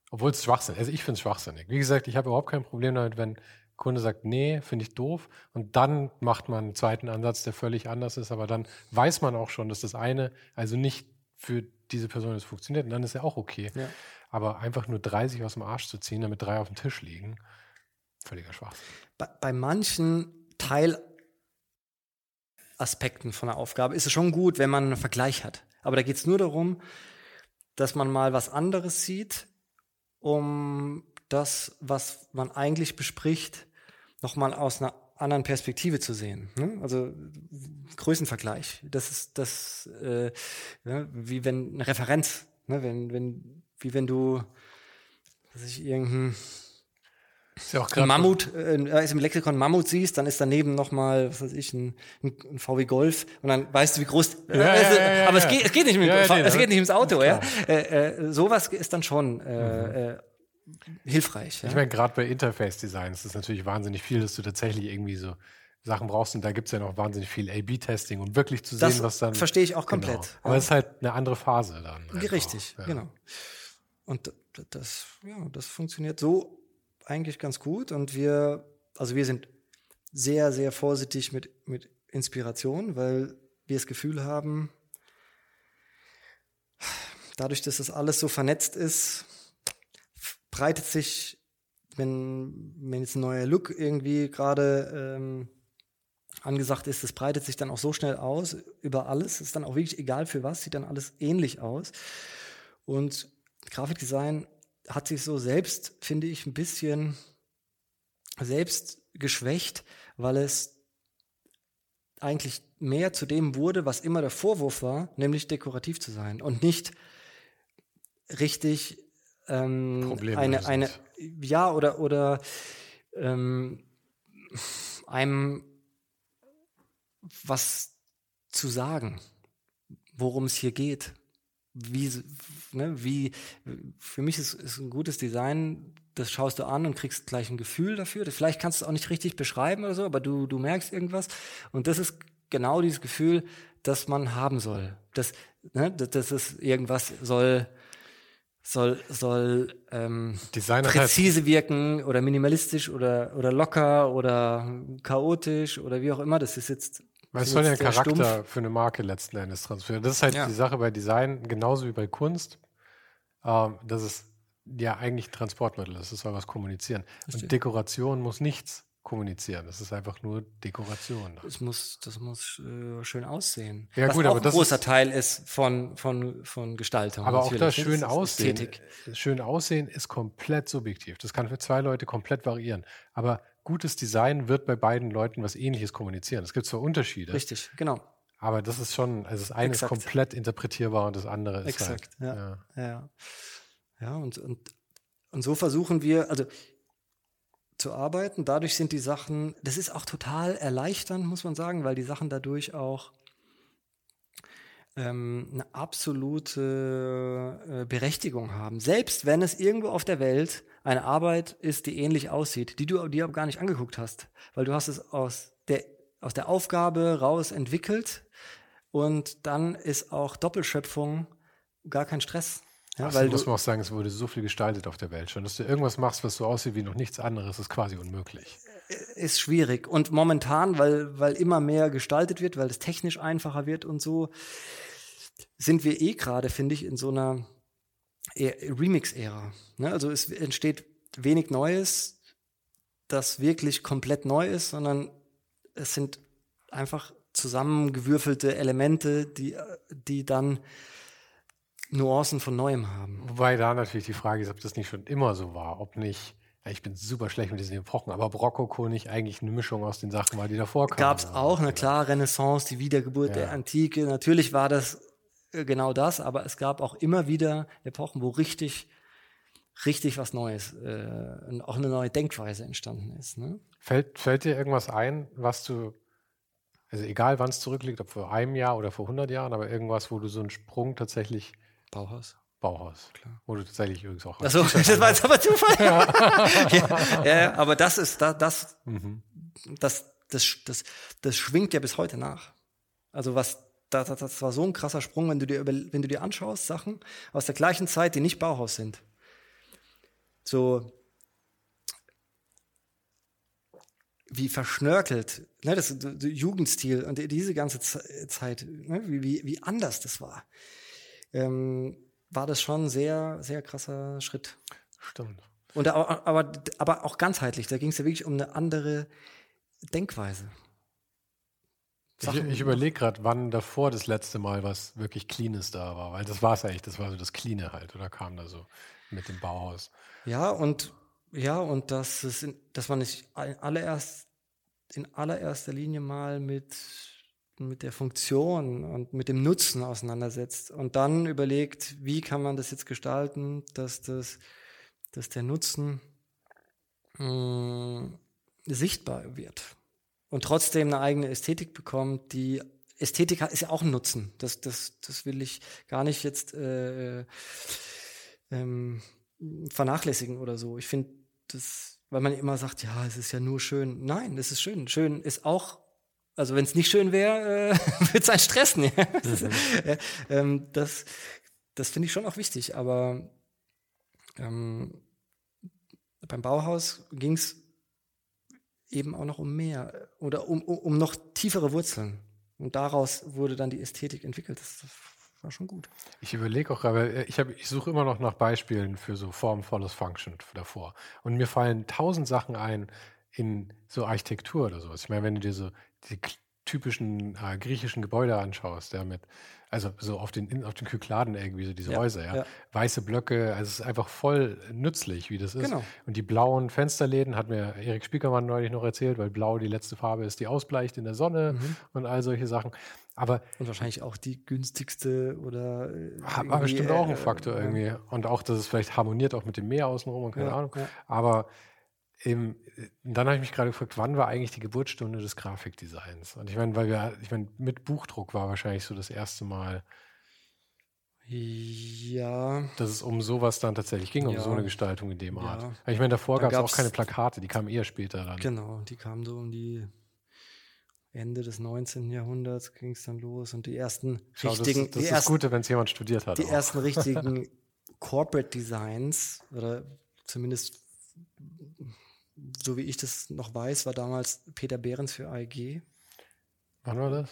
Obwohl es Schwachsinn Also ich finde es schwachsinnig. Wie gesagt, ich habe überhaupt kein Problem damit, wenn Kunde sagt, nee, finde ich doof. Und dann macht man einen zweiten Ansatz, der völlig anders ist. Aber dann weiß man auch schon, dass das eine also nicht für diese Person jetzt funktioniert. Und dann ist ja auch okay. Ja. Aber einfach nur 30 aus dem Arsch zu ziehen, damit drei auf dem Tisch liegen, völliger Schwachsinn. Bei, bei manchen Teilaspekten von der Aufgabe ist es schon gut, wenn man einen Vergleich hat. Aber da geht es nur darum, dass man mal was anderes sieht, um das, was man eigentlich bespricht, nochmal aus einer anderen Perspektive zu sehen. Ne? Also Größenvergleich. Das ist das, äh, ja, wie wenn eine Referenz, ne? wenn, wenn, wie wenn du, dass ich irgendein ist ja auch ein Mammut, äh, ist im Lexikon Mammut siehst, dann ist daneben nochmal, was weiß ich, ein, ein, VW Golf und dann weißt du, wie groß. Ja, äh, ja, ja, aber es geht, es geht nicht mit, es geht nicht ins Auto, ja. Äh, äh, sowas ist dann schon äh, mhm. äh, hilfreich. Ja? Ich meine, gerade bei Interface-Design ist es natürlich wahnsinnig viel, dass du tatsächlich irgendwie so Sachen brauchst und da gibt es ja noch wahnsinnig viel A-B-Testing, um wirklich zu sehen, das was dann. Verstehe ich auch komplett. Genau. Aber es ist halt eine andere Phase dann. Einfach. Richtig, ja. genau. Und das, ja, das funktioniert so eigentlich ganz gut und wir, also wir sind sehr, sehr vorsichtig mit, mit Inspiration, weil wir das Gefühl haben, dadurch, dass das alles so vernetzt ist, breitet sich, wenn, wenn jetzt ein neuer Look irgendwie gerade ähm, angesagt ist, das breitet sich dann auch so schnell aus über alles. Ist dann auch wirklich egal für was, sieht dann alles ähnlich aus. Und Grafikdesign hat sich so selbst, finde ich, ein bisschen selbst geschwächt, weil es eigentlich mehr zu dem wurde, was immer der Vorwurf war, nämlich dekorativ zu sein und nicht richtig ähm, eine, eine, ja, oder, oder ähm, einem was zu sagen, worum es hier geht. Wie, ne, wie, für mich ist, ist ein gutes Design, das schaust du an und kriegst gleich ein Gefühl dafür. Vielleicht kannst du es auch nicht richtig beschreiben oder so, aber du, du merkst irgendwas. Und das ist genau dieses Gefühl, das man haben soll. Das, ne, das ist irgendwas soll soll, soll ähm, präzise wirken oder minimalistisch oder, oder locker oder chaotisch oder wie auch immer. Das ist jetzt. Weil es soll ja Charakter stumpf. für eine Marke letzten Endes transferieren. Das ist halt ja. die Sache bei Design, genauso wie bei Kunst, ähm, dass es ja eigentlich ein Transportmittel ist. Es soll was kommunizieren. Und Dekoration muss nichts kommunizieren. Das ist einfach nur Dekoration. Das muss, das muss äh, schön aussehen. Ja, Was gut, auch aber ein großer ist, Teil ist von, von, von Gestaltung. Aber auch das schön das aussehen. Ästhetik. Schön aussehen ist komplett subjektiv. Das kann für zwei Leute komplett variieren. Aber gutes Design wird bei beiden Leuten was ähnliches kommunizieren. Es gibt zwar Unterschiede. Richtig, genau. Aber das ist schon, also das eine Exakt. ist komplett interpretierbar und das andere ist Exakt, halt, ja. Ja, ja. ja und, und, und so versuchen wir, also zu arbeiten. Dadurch sind die Sachen, das ist auch total erleichternd, muss man sagen, weil die Sachen dadurch auch ähm, eine absolute äh, Berechtigung haben. Selbst wenn es irgendwo auf der Welt eine Arbeit ist, die ähnlich aussieht, die du dir aber gar nicht angeguckt hast, weil du hast es aus der, aus der Aufgabe raus entwickelt und dann ist auch Doppelschöpfung gar kein Stress. Ja, weil muss man auch sagen, es wurde so viel gestaltet auf der Welt schon. Dass du irgendwas machst, was so aussieht wie noch nichts anderes, ist quasi unmöglich. Äh, ist schwierig. Und momentan, weil, weil immer mehr gestaltet wird, weil es technisch einfacher wird und so, sind wir eh gerade, finde ich, in so einer Remix-Ära. Ne? Also es entsteht wenig Neues, das wirklich komplett neu ist, sondern es sind einfach zusammengewürfelte Elemente, die, die dann Nuancen von Neuem haben. Wobei da natürlich die Frage ist, ob das nicht schon immer so war, ob nicht, ich bin super schlecht mit diesen Epochen, aber ob Rokoko nicht eigentlich eine Mischung aus den Sachen war, die davor kamen. Gab es auch, eine klare Renaissance, die Wiedergeburt ja. der Antike. Natürlich war das äh, genau das, aber es gab auch immer wieder Epochen, wo richtig, richtig was Neues, äh, auch eine neue Denkweise entstanden ist. Ne? Fällt, fällt dir irgendwas ein, was du, also egal wann es zurückliegt, ob vor einem Jahr oder vor 100 Jahren, aber irgendwas, wo du so einen Sprung tatsächlich. Bauhaus. Bauhaus, klar. Wo du tatsächlich übrigens auch. Achso, das war jetzt aber Zufall. ja. ja, aber das ist, das, das, mhm. das, das, das, das schwingt ja bis heute nach. Also was das, das, war so ein krasser Sprung, wenn du, dir, wenn du dir anschaust, Sachen aus der gleichen Zeit, die nicht Bauhaus sind. So wie verschnörkelt, ne, das, das Jugendstil und diese ganze Zeit, ne, wie, wie, wie anders das war, ähm, war das schon ein sehr, sehr krasser Schritt. Stimmt. Und aber, aber, aber auch ganzheitlich, da ging es ja wirklich um eine andere Denkweise. Sachen. Ich, ich überlege gerade, wann davor das letzte Mal was wirklich Cleanes da war, weil das war es eigentlich, das war so das Cleane halt, oder kam da so mit dem Bauhaus? Ja, und ja, und dass, es in, dass man sich allererst, in allererster Linie mal mit, mit der Funktion und mit dem Nutzen auseinandersetzt und dann überlegt, wie kann man das jetzt gestalten, dass, das, dass der Nutzen mh, hm, sichtbar wird und trotzdem eine eigene Ästhetik bekommt, die Ästhetik ist ja auch ein Nutzen. Das, das, das will ich gar nicht jetzt äh, ähm, vernachlässigen oder so. Ich finde das, weil man immer sagt, ja, es ist ja nur schön. Nein, es ist schön. Schön ist auch, also wenn es nicht schön wäre, äh, würde es einen stressen. Ja? Mhm. äh, ähm, das das finde ich schon auch wichtig. Aber ähm, beim Bauhaus ging es eben auch noch um mehr oder um, um, um noch tiefere Wurzeln. Und daraus wurde dann die Ästhetik entwickelt. Das, das war schon gut. Ich überlege auch gerade, äh, ich, ich suche immer noch nach Beispielen für so Form follows Function davor. Und mir fallen tausend Sachen ein in so Architektur oder sowas. Ich meine, wenn du dir so die typischen äh, griechischen Gebäude anschaust, ja, mit, also so auf den, auf den Kykladen irgendwie, so diese ja, Häuser, ja? ja. Weiße Blöcke, also es ist einfach voll nützlich, wie das ist. Genau. Und die blauen Fensterläden hat mir Erik Spiekermann neulich noch erzählt, weil blau die letzte Farbe ist, die ausbleicht in der Sonne mhm. und all solche Sachen. Aber und wahrscheinlich auch die günstigste oder war bestimmt auch ein äh, Faktor äh, irgendwie. Und auch, dass es vielleicht harmoniert auch mit dem Meer außenrum und keine ja, Ahnung. Aber eben, dann habe ich mich gerade gefragt, wann war eigentlich die Geburtsstunde des Grafikdesigns? Und ich meine, weil wir, ich meine, mit Buchdruck war wahrscheinlich so das erste Mal, ja. Dass es um sowas dann tatsächlich ging, um ja. so eine Gestaltung in dem Art. Ja. Ich meine, davor gab es auch keine Plakate, die kamen eher später dann. Genau, die kamen so um die Ende des 19. Jahrhunderts ging es dann los und die ersten Schau, richtigen. Das, das ist das Gute, wenn es jemand studiert hat. Die auch. ersten richtigen Corporate Designs oder zumindest so wie ich das noch weiß, war damals Peter Behrens für AEG. Wann war das?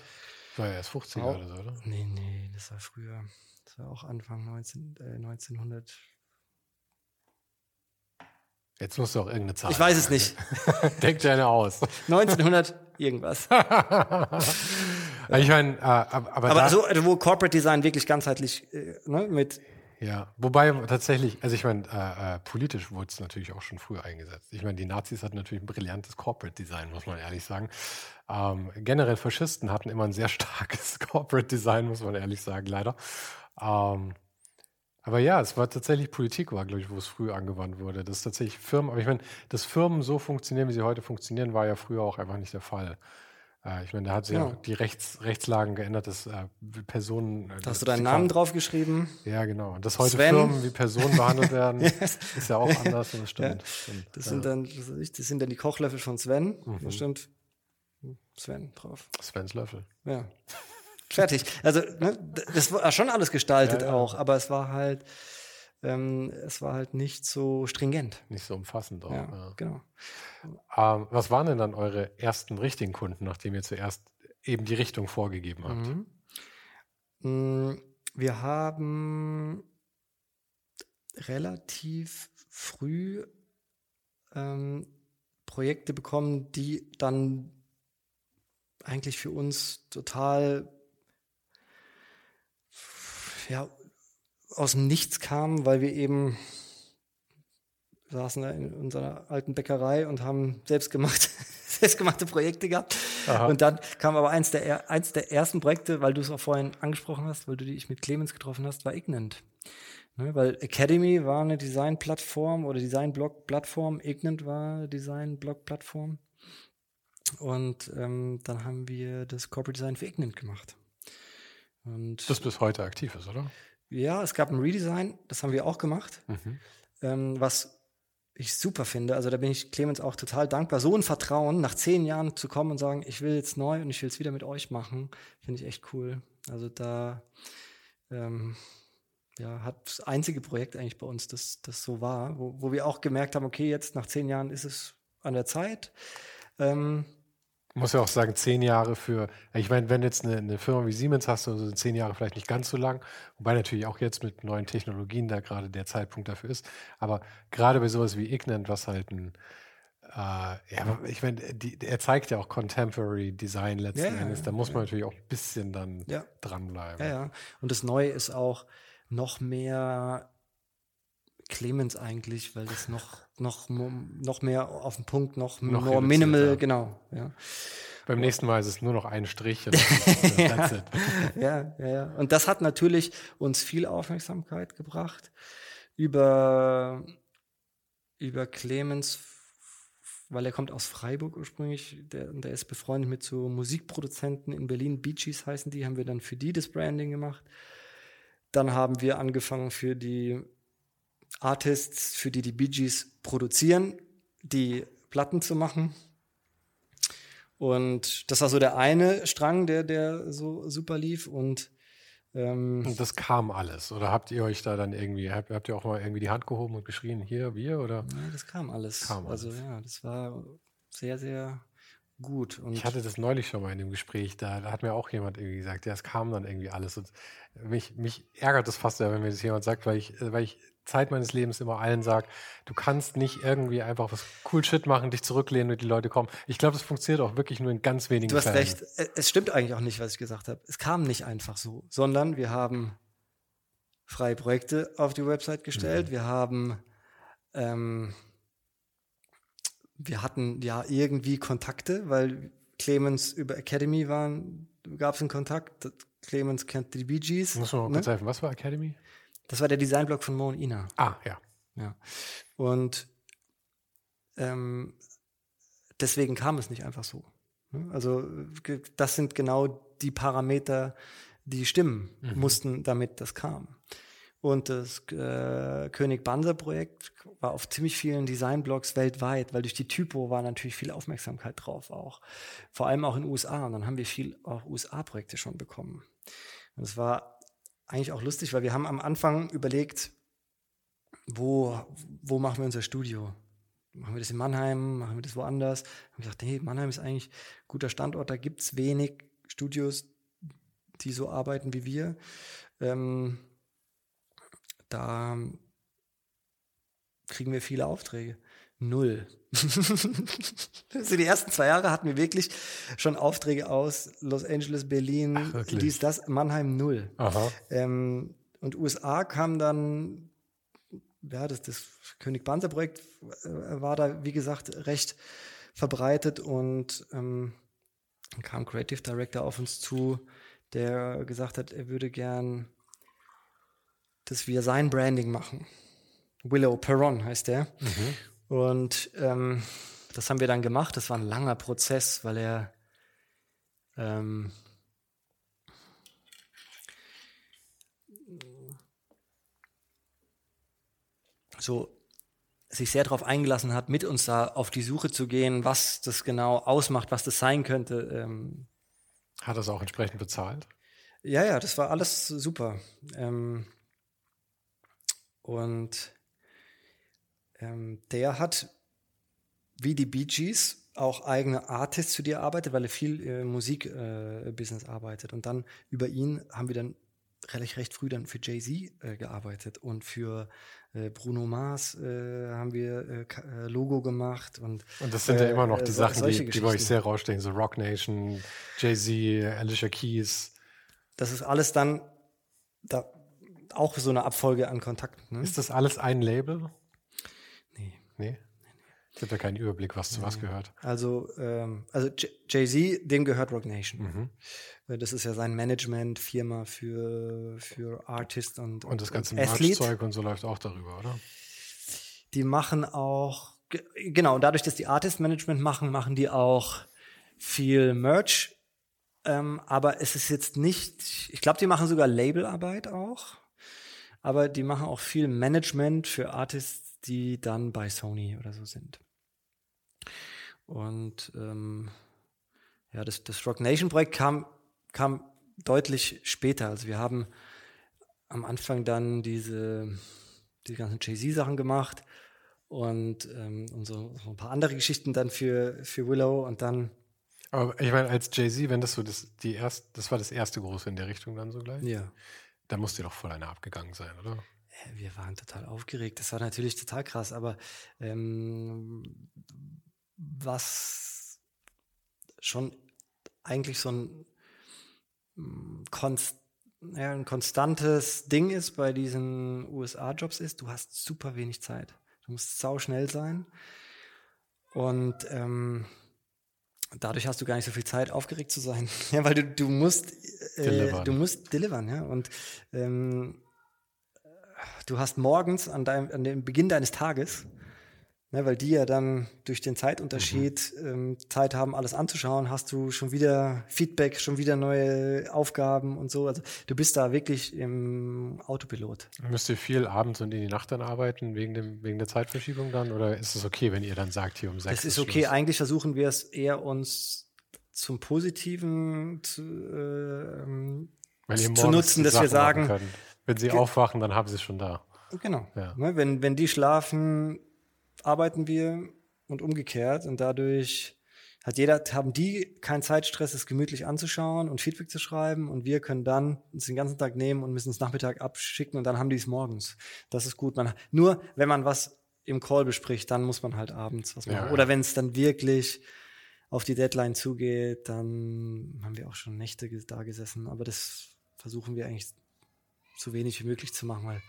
War ja erst 50er auch, oder so, oder? Nee, nee, das war früher. Das war auch Anfang 19, äh, 1900. Jetzt musst du auch irgendeine Zahl. Ich weiß es nicht. Denk dir eine aus. 1900 irgendwas. ich meine, äh, aber, aber so, also wo Corporate Design wirklich ganzheitlich äh, ne, mit ja, wobei tatsächlich, also ich meine, äh, äh, politisch wurde es natürlich auch schon früher eingesetzt. Ich meine, die Nazis hatten natürlich ein brillantes Corporate Design, muss man ehrlich sagen. Ähm, generell Faschisten hatten immer ein sehr starkes Corporate Design, muss man ehrlich sagen, leider. Ähm, aber ja, es war tatsächlich Politik, war, glaube ich, wo es früher angewandt wurde. Das ist tatsächlich Firmen, aber ich meine, dass Firmen so funktionieren, wie sie heute funktionieren, war ja früher auch einfach nicht der Fall. Äh, ich meine, da hat sich ja. auch die Rechts, Rechtslagen geändert, dass äh, Personen. Da hast du deinen Namen draufgeschrieben? Ja, genau. Und dass heute Sven. Firmen wie Personen behandelt werden, yes. ist ja auch anders. Das stimmt. Ja. stimmt. Das, sind dann, das sind dann die Kochlöffel von Sven. Mhm. Das stimmt. Sven drauf. Svens Löffel. Ja. Fertig. Also, ne, das war schon alles gestaltet ja, auch, aber es war halt ähm, es war halt nicht so stringent. Nicht so umfassend auch. Ja, ja. genau. Ähm, was waren denn dann eure ersten richtigen Kunden, nachdem ihr zuerst eben die Richtung vorgegeben habt? Mhm. Mm, wir haben relativ früh ähm, Projekte bekommen, die dann eigentlich für uns total ja, aus dem Nichts kam, weil wir eben saßen da in unserer alten Bäckerei und haben selbstgemacht, selbstgemachte Projekte gehabt. Aha. Und dann kam aber eins der, eins der ersten Projekte, weil du es auch vorhin angesprochen hast, weil du dich mit Clemens getroffen hast, war Ignant. Ne, weil Academy war eine Design-Plattform oder Design-Blog-Plattform, Ignant war Design-Blog-Plattform. Und ähm, dann haben wir das Corporate Design für Ignant gemacht. Und das bis heute aktiv ist, oder? Ja, es gab ein Redesign, das haben wir auch gemacht, mhm. ähm, was ich super finde. Also da bin ich Clemens auch total dankbar. So ein Vertrauen, nach zehn Jahren zu kommen und sagen, ich will jetzt neu und ich will es wieder mit euch machen, finde ich echt cool. Also da ähm, ja, hat das einzige Projekt eigentlich bei uns, das, das so war, wo, wo wir auch gemerkt haben, okay, jetzt nach zehn Jahren ist es an der Zeit. Ähm, muss ja auch sagen, zehn Jahre für, ich meine, wenn jetzt eine, eine Firma wie Siemens hast, also zehn Jahre vielleicht nicht ganz so lang, wobei natürlich auch jetzt mit neuen Technologien da gerade der Zeitpunkt dafür ist, aber gerade bei sowas wie Ignant, was halt ein, äh, ja, ich meine, er zeigt ja auch Contemporary Design letzten ja, Endes, da muss man natürlich auch ein bisschen dann ja. dranbleiben. Ja, ja, und das Neue ist auch noch mehr Clemens eigentlich, weil das noch, noch, noch mehr auf den Punkt, noch, noch more minimal, genau. Ja. Beim nächsten Mal ist es nur noch ein Strich. ja, ja, ja, ja. Und das hat natürlich uns viel Aufmerksamkeit gebracht über, über Clemens, weil er kommt aus Freiburg ursprünglich. Der, der ist befreundet mit so Musikproduzenten in Berlin. Beaches heißen die, haben wir dann für die das Branding gemacht. Dann haben wir angefangen für die Artists, für die die Bee Gees produzieren, die Platten zu machen. Und das war so der eine Strang, der, der so super lief. Und, ähm, und das kam alles. Oder habt ihr euch da dann irgendwie, habt, habt ihr auch mal irgendwie die Hand gehoben und geschrien, hier, wir? Oder? Ja, das kam alles. Kam also alles. ja, das war sehr, sehr gut. Und ich hatte das neulich schon mal in dem Gespräch, da, da hat mir auch jemand irgendwie gesagt, ja, es kam dann irgendwie alles. Und mich, mich ärgert es fast, wenn mir das jemand sagt, weil ich, weil ich Zeit meines Lebens immer allen sage, du kannst nicht irgendwie einfach was cool Shit machen, dich zurücklehnen und die Leute kommen. Ich glaube, das funktioniert auch wirklich nur in ganz wenigen Fällen. Du hast Fällen. recht. Es stimmt eigentlich auch nicht, was ich gesagt habe. Es kam nicht einfach so, sondern wir haben freie Projekte auf die Website gestellt. Mhm. Wir haben, ähm, wir hatten ja irgendwie Kontakte, weil Clemens über Academy waren, gab es einen Kontakt. Clemens kennt die Bee Gees. Muss man mal ne? kurz helfen. Was war Academy? Das war der Designblog von Mo und Ina. Ah, ja. Ja. Und ähm, deswegen kam es nicht einfach so. Ne? Also das sind genau die Parameter, die stimmen mhm. mussten, damit das kam. Und das äh, König Banzer Projekt war auf ziemlich vielen Designblogs weltweit, weil durch die Typo war natürlich viel Aufmerksamkeit drauf auch. Vor allem auch in den USA. Und dann haben wir viel auch USA-Projekte schon bekommen. Und es war eigentlich auch lustig, weil wir haben am Anfang überlegt, wo, wo machen wir unser Studio? Machen wir das in Mannheim? Machen wir das woanders? Haben gesagt, nee, Mannheim ist eigentlich ein guter Standort, da gibt es wenig Studios, die so arbeiten wie wir. Ähm, da kriegen wir viele Aufträge. Null. also die ersten zwei Jahre hatten wir wirklich schon Aufträge aus Los Angeles, Berlin, Ach, dies, das, Mannheim null. Ähm, und USA kam dann, ja, das, das König Banzer Projekt äh, war da, wie gesagt, recht verbreitet und ähm, kam Creative Director auf uns zu, der gesagt hat, er würde gern, dass wir sein Branding machen. Willow Perron heißt der. Mhm. Und ähm, das haben wir dann gemacht. Das war ein langer Prozess, weil er ähm, so sich sehr darauf eingelassen hat, mit uns da auf die Suche zu gehen, was das genau ausmacht, was das sein könnte. Ähm, hat das auch entsprechend bezahlt? Ja, ja, das war alles super. Ähm, und ähm, der hat, wie die Bee Gees, auch eigene Artists für die arbeitet, weil er viel äh, Musikbusiness äh, arbeitet. Und dann über ihn haben wir dann relativ recht früh dann für Jay-Z äh, gearbeitet und für äh, Bruno Mars äh, haben wir äh, äh, Logo gemacht und und das sind ja immer noch die Sachen, die, die bei euch sehr rausstehen, so Rock Nation, Jay-Z, Alicia Keys. Das ist alles dann da auch so eine Abfolge an Kontakten. Ne? Ist das alles ein Label? Nee. Nee? Ich habe da keinen Überblick, was zu was gehört. Also, ähm, also Jay-Z, dem gehört Rock Nation. Mhm. Äh, Das ist ja sein Management-Firma für, für Artist und, Und das ganze. Merch-Zeug und so läuft auch darüber, oder? Die machen auch, ge- genau, dadurch, dass die Artist-Management machen, machen die auch viel Merch. Ähm, aber es ist jetzt nicht, ich glaube, die machen sogar Labelarbeit auch. Aber die machen auch viel Management für Artists, die dann bei Sony oder so sind. Und ähm, ja, das, das Rock Nation Projekt kam, kam deutlich später. Also wir haben am Anfang dann diese, die ganzen Jay-Z-Sachen gemacht und, ähm, und so, so ein paar andere Geschichten dann für, für Willow und dann, Aber ich meine, als Jay-Z, wenn das so das, die erst, das war das erste große in der Richtung dann so gleich, ja, da muss dir doch voll einer abgegangen sein, oder? äh, wir waren total aufgeregt. Das war natürlich total krass, aber ähm, was schon eigentlich so ein, mm, konst, ja, ein konstantes Ding ist bei diesen USA-Jobs ist, du hast super wenig Zeit. Du musst sau schnell sein. Und ähm, dadurch hast du gar nicht so viel Zeit, aufgeregt zu sein. ja, weil du, du musst äh, Delivern. du musst delivern, ja. Und ähm, du hast morgens an, deinem, an dem Beginn deines Tages, ne, weil die ja dann durch den Zeitunterschied ähm, Zeit haben, alles anzuschauen, hast du schon wieder Feedback, schon wieder neue Aufgaben und so. Also du bist da wirklich im Autopilot. Müsst ihr viel abends und in die Nacht dann arbeiten, wegen, dem, wegen der Zeitverschiebung dann? Oder ist es okay, wenn ihr dann sagt, hier um sechs Es ist okay, Schluss? eigentlich versuchen wir es eher uns zum Positiven zu, äh, zu nutzen, dass wir Sachen machen sagen. Wenn sie aufwachen, dann haben sie es schon da. Genau. Ja. Ne, wenn, wenn die schlafen, arbeiten wir und umgekehrt. Und dadurch hat jeder, haben die keinen Zeitstress, es gemütlich anzuschauen und Feedback zu schreiben. Und wir können dann uns den ganzen Tag nehmen und müssen es Nachmittag abschicken und dann haben die es morgens. Das ist gut. Man, nur wenn man was im Call bespricht, dann muss man halt abends was machen. Ja. Oder wenn es dann wirklich auf die Deadline zugeht, dann haben wir auch schon Nächte da gesessen. Aber das versuchen wir eigentlich so wenig wie möglich zu machen, weil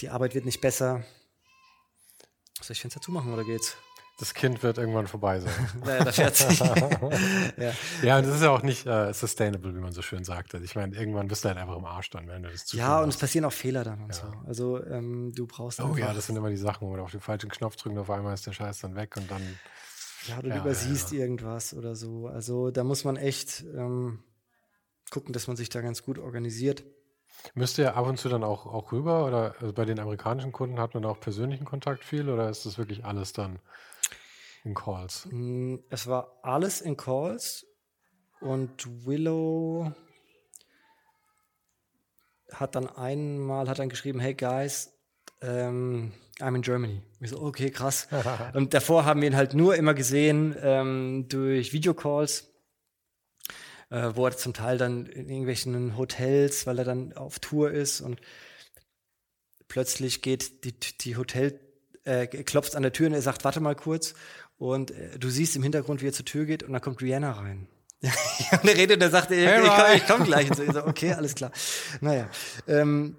die Arbeit wird nicht besser. Soll ich Fenster zumachen oder geht's? Das Kind wird irgendwann vorbei sein. Naja, da fährt sich. ja. ja, und das ist ja auch nicht äh, sustainable, wie man so schön sagt. Also ich meine, irgendwann bist du halt einfach im Arsch dann, wenn du das zu ja, und es machst. passieren auch Fehler dann und so. Also ähm, du brauchst Oh ja, das sind immer die Sachen, wo wir auf den falschen Knopf drücken, auf einmal ist der Scheiß dann weg und dann. ja, du Ja, übersiehst ja, irgendwas oder so. Also da muss man echt ähm, gucken, dass man sich da ganz gut organisiert. Müsst ihr ab und zu dann auch, auch rüber oder also bei den amerikanischen Kunden hat man auch persönlichen Kontakt viel oder ist das wirklich alles dann in Calls? Mm, Es war alles in Calls und Willow hat dann einmal hat dann geschrieben, hey guys, ähm, I'm in Germany. Ich so, okay, krass. und davor haben wir ihn halt nur immer gesehen ähm, durch Videocalls, äh, wo er zum Teil dann in irgendwelchen Hotels, weil er dann auf Tour ist und plötzlich geht die, die Hotel, äh, klopft an der Tür und er sagt, warte mal kurz. Und äh, du siehst im Hintergrund, wie er zur Tür geht und dann kommt Rihanna rein. und er redet und er sagt, ich, Hey, ich, komm, ich komm gleich. Und so, okay, alles klar. Naja. Ähm,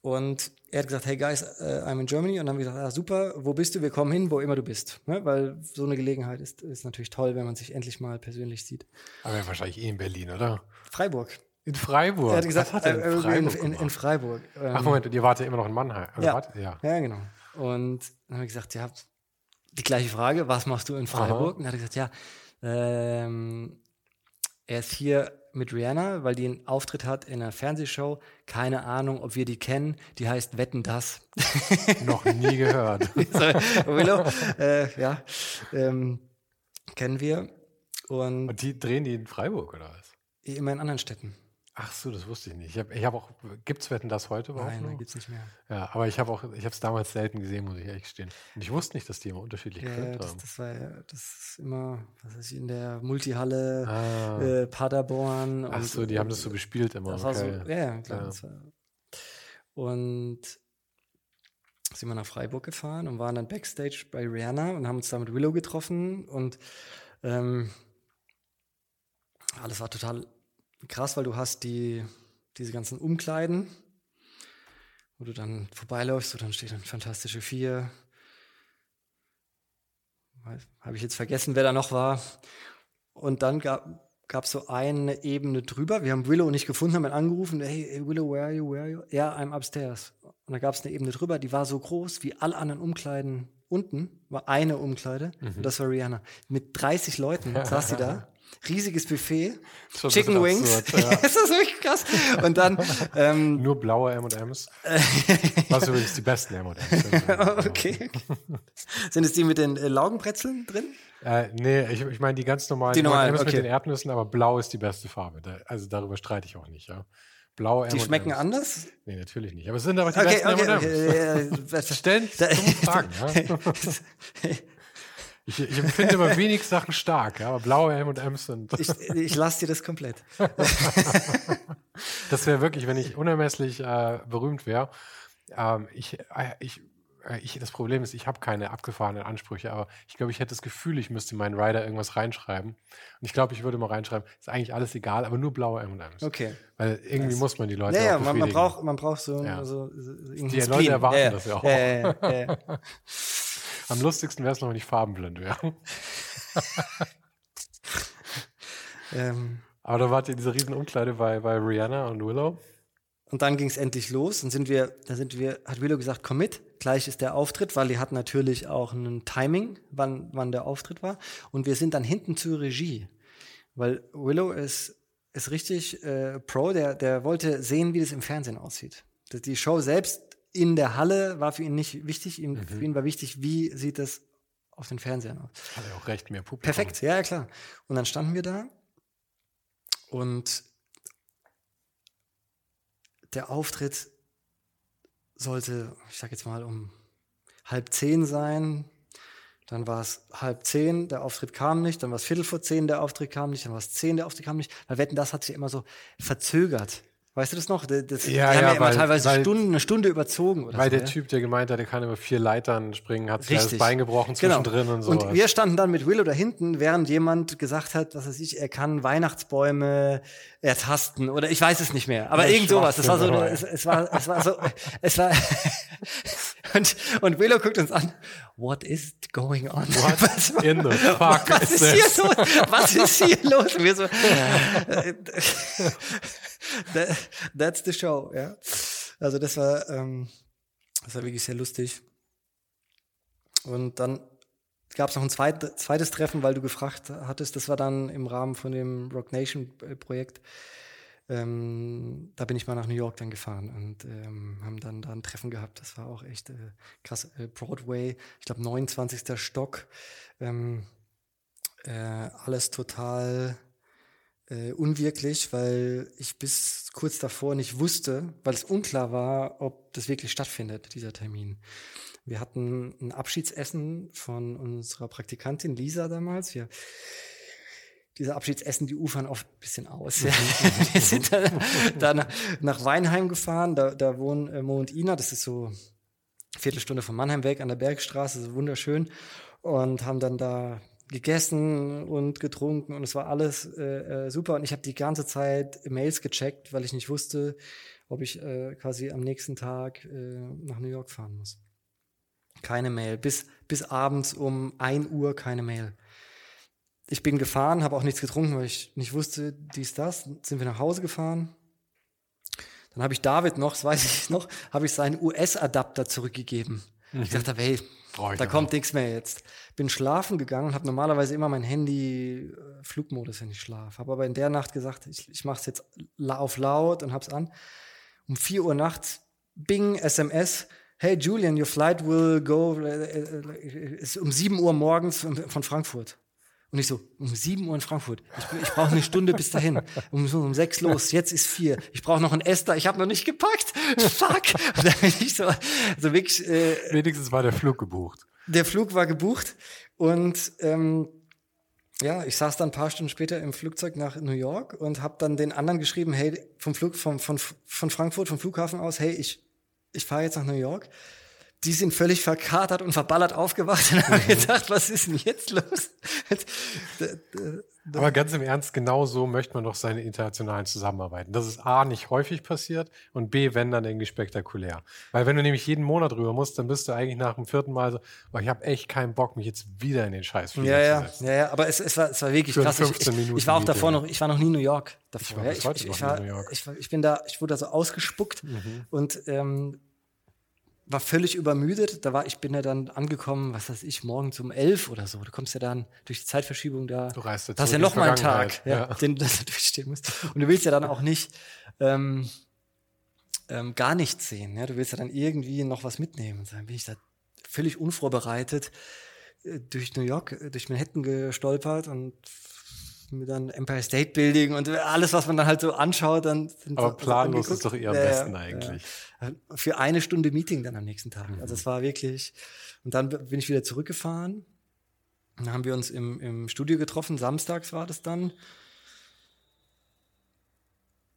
und er hat gesagt, hey guys, äh, I'm in Germany. Und dann haben wir gesagt, ah, super, wo bist du? Wir kommen hin, wo immer du bist. Ne? Weil so eine Gelegenheit ist, ist natürlich toll, wenn man sich endlich mal persönlich sieht. Aber wahrscheinlich eh in Berlin, oder? Freiburg. In Freiburg. Er hat gesagt, hat er äh, in in, Freiburg in, in gemacht? Freiburg. Ähm, Ach Moment, und ihr wart ja immer noch in Mannheim. Oder Ja. wart- ja. Ja, genau. Und dann habe ich gesagt, ja, die gleiche Frage, was machst du in Freiburg? Und dann hat er gesagt, ja, ähm, er ist hier mit Rihanna, weil die einen Auftritt hat in einer Fernsehshow. Keine Ahnung, ob wir die kennen. Die heißt Wetten das. Noch nie gehört. Willow, äh, ja, ähm, kennen wir. Und Und die drehen die in Freiburg, oder was? immer in anderen Städten. Ach so, das wusste ich nicht. Ich habe ich hab auch, gibt's Wetten das heute überhaupt Nein, noch? gibt's nicht mehr. Ja, aber ich habe auch, ich habe es damals selten gesehen, muss ich ehrlich gestehen. Und ich wusste nicht, dass die immer unterschiedlich Ja, gefilmt das, haben. das war ja, das ist immer, was weiß ich, in der Multihalle Ah. äh, Paderborn. Ach so, die haben das so bespielt immer. Das war so, okay. ja, klar. Ja. War, und sind wir nach Freiburg gefahren und waren dann Backstage bei Rihanna und haben uns da mit Willow getroffen und ähm, alles war total krass, weil du hast die, diese ganzen Umkleiden, wo du dann vorbeiläufst, und dann steht dann Fantastische Vier. Habe ich jetzt vergessen, wer da noch war. Und dann gab es so eine Ebene drüber. Wir haben Willow nicht gefunden, haben ihn angerufen. Hey, Willow, where are you? Where are you? Ja, I'm upstairs. Und da gab es eine Ebene drüber, die war so groß wie alle anderen Umkleiden unten, war eine Umkleide. Mhm. Und das war Rihanna. Mit 30 Leuten saß sie da. Riesiges Buffet, Chicken Wings. absurd, ja. das ist wirklich krass. Und dann, ähm, Nur blaue M&M's. Was übrigens die besten M&M's. okay. Sind es die mit den äh, Laugenbrezeln drin? Äh, nee, ich, ich meine die ganz normalen Die normalen, M&M's okay. mit den Erdnüssen, aber blau ist die beste Farbe. Da, also darüber streite ich auch nicht, ja. Blaue Die schmecken anders? Nee, natürlich nicht. Aber es sind aber die Okay, besten okay, M&M's. okay. äh, Stellen Fragen, ja. Ich, ich empfinde immer wenig Sachen stark, ja, aber blaue M&M's sind... Ich, ich lasse dir das komplett. Das wäre wirklich, wenn ich unermesslich äh, berühmt wäre. Ähm, ich, äh, ich, äh, ich, das Problem ist, ich habe keine abgefahrenen Ansprüche, aber ich glaube, ich hätte das Gefühl, ich müsste in meinen Rider irgendwas reinschreiben. Und ich glaube, ich würde mal reinschreiben, ist eigentlich alles egal, aber nur blaue M&M's. Okay. Weil irgendwie muss man die Leute Ja, ja, auch man, man braucht, man braucht so, Ja. so, so Die. Leute erwarten ja, das ja auch. Ja. Am lustigsten wäre es noch, wenn ich farbenblind wäre. ähm, Aber da wart ihr in dieser riesen Umkleide bei, bei Rihanna und Willow. und dann ging es endlich los. Dann sind wir, da sind wir, hat Willow gesagt, komm mit. Gleich ist der Auftritt, weil die hat natürlich auch ein Timing, wann, wann der Auftritt war. Und wir sind dann hinten zur Regie. Weil Willow ist, ist richtig äh, Pro, der, der wollte sehen, wie das im Fernsehen aussieht. Die Show selbst in der Halle war für ihn nicht wichtig. Ihm, Für ihn war wichtig, wie sieht das auf den Fernsehern aus. Hat er auch recht, mehr Publikum. Perfekt, ja, ja, klar. Und dann standen wir da und der Auftritt sollte, ich sag jetzt mal, um halb zehn sein. Dann war es halb zehn, der Auftritt kam nicht. Dann war es Viertel vor zehn, der Auftritt kam nicht. Dann war es zehn, der Auftritt kam nicht. Weil Wetten, das hat sich immer so verzögert. Weißt du das noch? Das, das, Ja, die haben ja, immer weil- teilweise weil- Stunden, eine Stunde überzogen. Oder Weil so, der ja? Typ, der gemeint hat, der kann über vier Leitern springen, hat sich das. Bein gebrochen Genau. zwischendrin und so. Und wir standen dann mit Willow da hinten, während jemand gesagt hat, was weiß ich, er kann Weihnachtsbäume ertasten oder ich weiß es nicht mehr. Aber Ja, irgend sowas. Das war so, eine, es, es war, es war so, es war, und, und Willow guckt uns an. What is going on? Was, What in the fuck was is ist hier this? los? Was ist hier los? Und wir so, äh, that, that's the show, ja. Also das war, ähm, das war wirklich sehr lustig. Und dann gab es noch ein zweit, zweites Treffen, weil du gefragt hattest. Das war dann im Rahmen von dem Rock Nation äh, Projekt. Ähm, da bin ich mal nach New York dann gefahren und ähm, haben dann da ein Treffen gehabt. Das war auch echt äh, krass. Äh, Broadway, ich glaube 29. Stock. Ähm, äh, alles total äh, unwirklich, weil ich bis kurz davor nicht wusste, weil es unklar war, ob das wirklich stattfindet, dieser Termin. Wir hatten ein Abschiedsessen von unserer Praktikantin Lisa damals. Wir, diese Abschiedsessen, die ufern oft ein bisschen aus. Ja. Wir sind dann, dann nach Weinheim gefahren, da, da wohnen äh, Mo und Ina, das ist so eine Viertelstunde von Mannheim weg an der Bergstraße, so wunderschön. Und haben dann da gegessen und getrunken und es war alles äh, äh, super. Und ich habe die ganze Zeit Mails gecheckt, weil ich nicht wusste, ob ich äh, quasi am nächsten Tag äh, nach New York fahren muss. Keine Mail. Bis, bis abends um 1 Uhr keine Mail. Ich bin gefahren, habe auch nichts getrunken, weil ich nicht wusste, dies, das. Sind wir nach Hause gefahren. Dann habe ich David noch, das weiß ich noch, habe ich seinen US-Adapter zurückgegeben. Ich dachte, hey, ich da kommt nichts mehr jetzt. Bin schlafen gegangen und habe normalerweise immer mein Handy äh, Flugmodus, wenn ich schlafe. Habe aber in der Nacht gesagt, ich, ich mache es jetzt auf laut und hab's an. Um 4 Uhr nachts, Bing, SMS, hey Julian, your flight will go, äh, äh, ist um 7 Uhr morgens von Frankfurt. Und ich so, um 7 Uhr in Frankfurt. Ich, ich brauche eine Stunde bis dahin. Um, so um 6 los, jetzt ist 4. Ich brauche noch ein Esther, ich habe noch nicht gepackt. Fuck. Und dann bin ich so, also wirklich, äh, Wenigstens war der Flug gebucht. der Flug war gebucht und ähm, ja, ich saß dann ein paar Stunden später im Flugzeug nach New York und habe dann den anderen geschrieben, hey, vom Flug vom, von, von Frankfurt, vom Flughafen aus, hey, ich, ich fahre jetzt nach New York. Die sind völlig verkatert und verballert aufgewacht und haben gedacht, was ist denn jetzt los? Aber ganz im Ernst, genau so möchte man doch seine internationalen Zusammenarbeiten. Das ist A, nicht häufig passiert und B, wenn dann irgendwie spektakulär. Weil wenn du nämlich jeden Monat rüber musst, dann bist du eigentlich nach dem vierten Mal so, oh, ich habe echt keinen Bock, mich jetzt wieder in den Scheiß ja, ja, zu setzen. Ja, ja, aber es, es, war, es war wirklich Für krass. 15 ich, Minuten ich war auch davor noch, ich war noch nie in New York davor. Ich war ja, ich, noch ich, war, New York. Ich, ich bin da, ich wurde da so ausgespuckt Mhm. und ähm, war völlig übermüdet. Da war, ich bin ja dann angekommen, was weiß ich, morgens um elf oder so. Du kommst ja dann durch die Zeitverschiebung da. Du reist jetzt Das ist ja noch mal ein die Tag, Vergangenheit. ja, den du durchstehen musst. Und du willst ja dann auch nicht ähm, ähm, gar nichts sehen. Ja? Du willst ja dann irgendwie noch was mitnehmen. Dann bin ich da völlig unvorbereitet äh, durch New York, äh, durch Manhattan gestolpert und dann Empire State Building und alles, was man dann halt so anschaut, dann sind Aber so- planlos ist doch eher am besten ja. eigentlich. Für eine Stunde Meeting dann am nächsten Tag. Mhm. Also es war wirklich. Und dann bin ich wieder zurückgefahren. Dann haben wir uns im, im Studio getroffen. Samstags war das dann.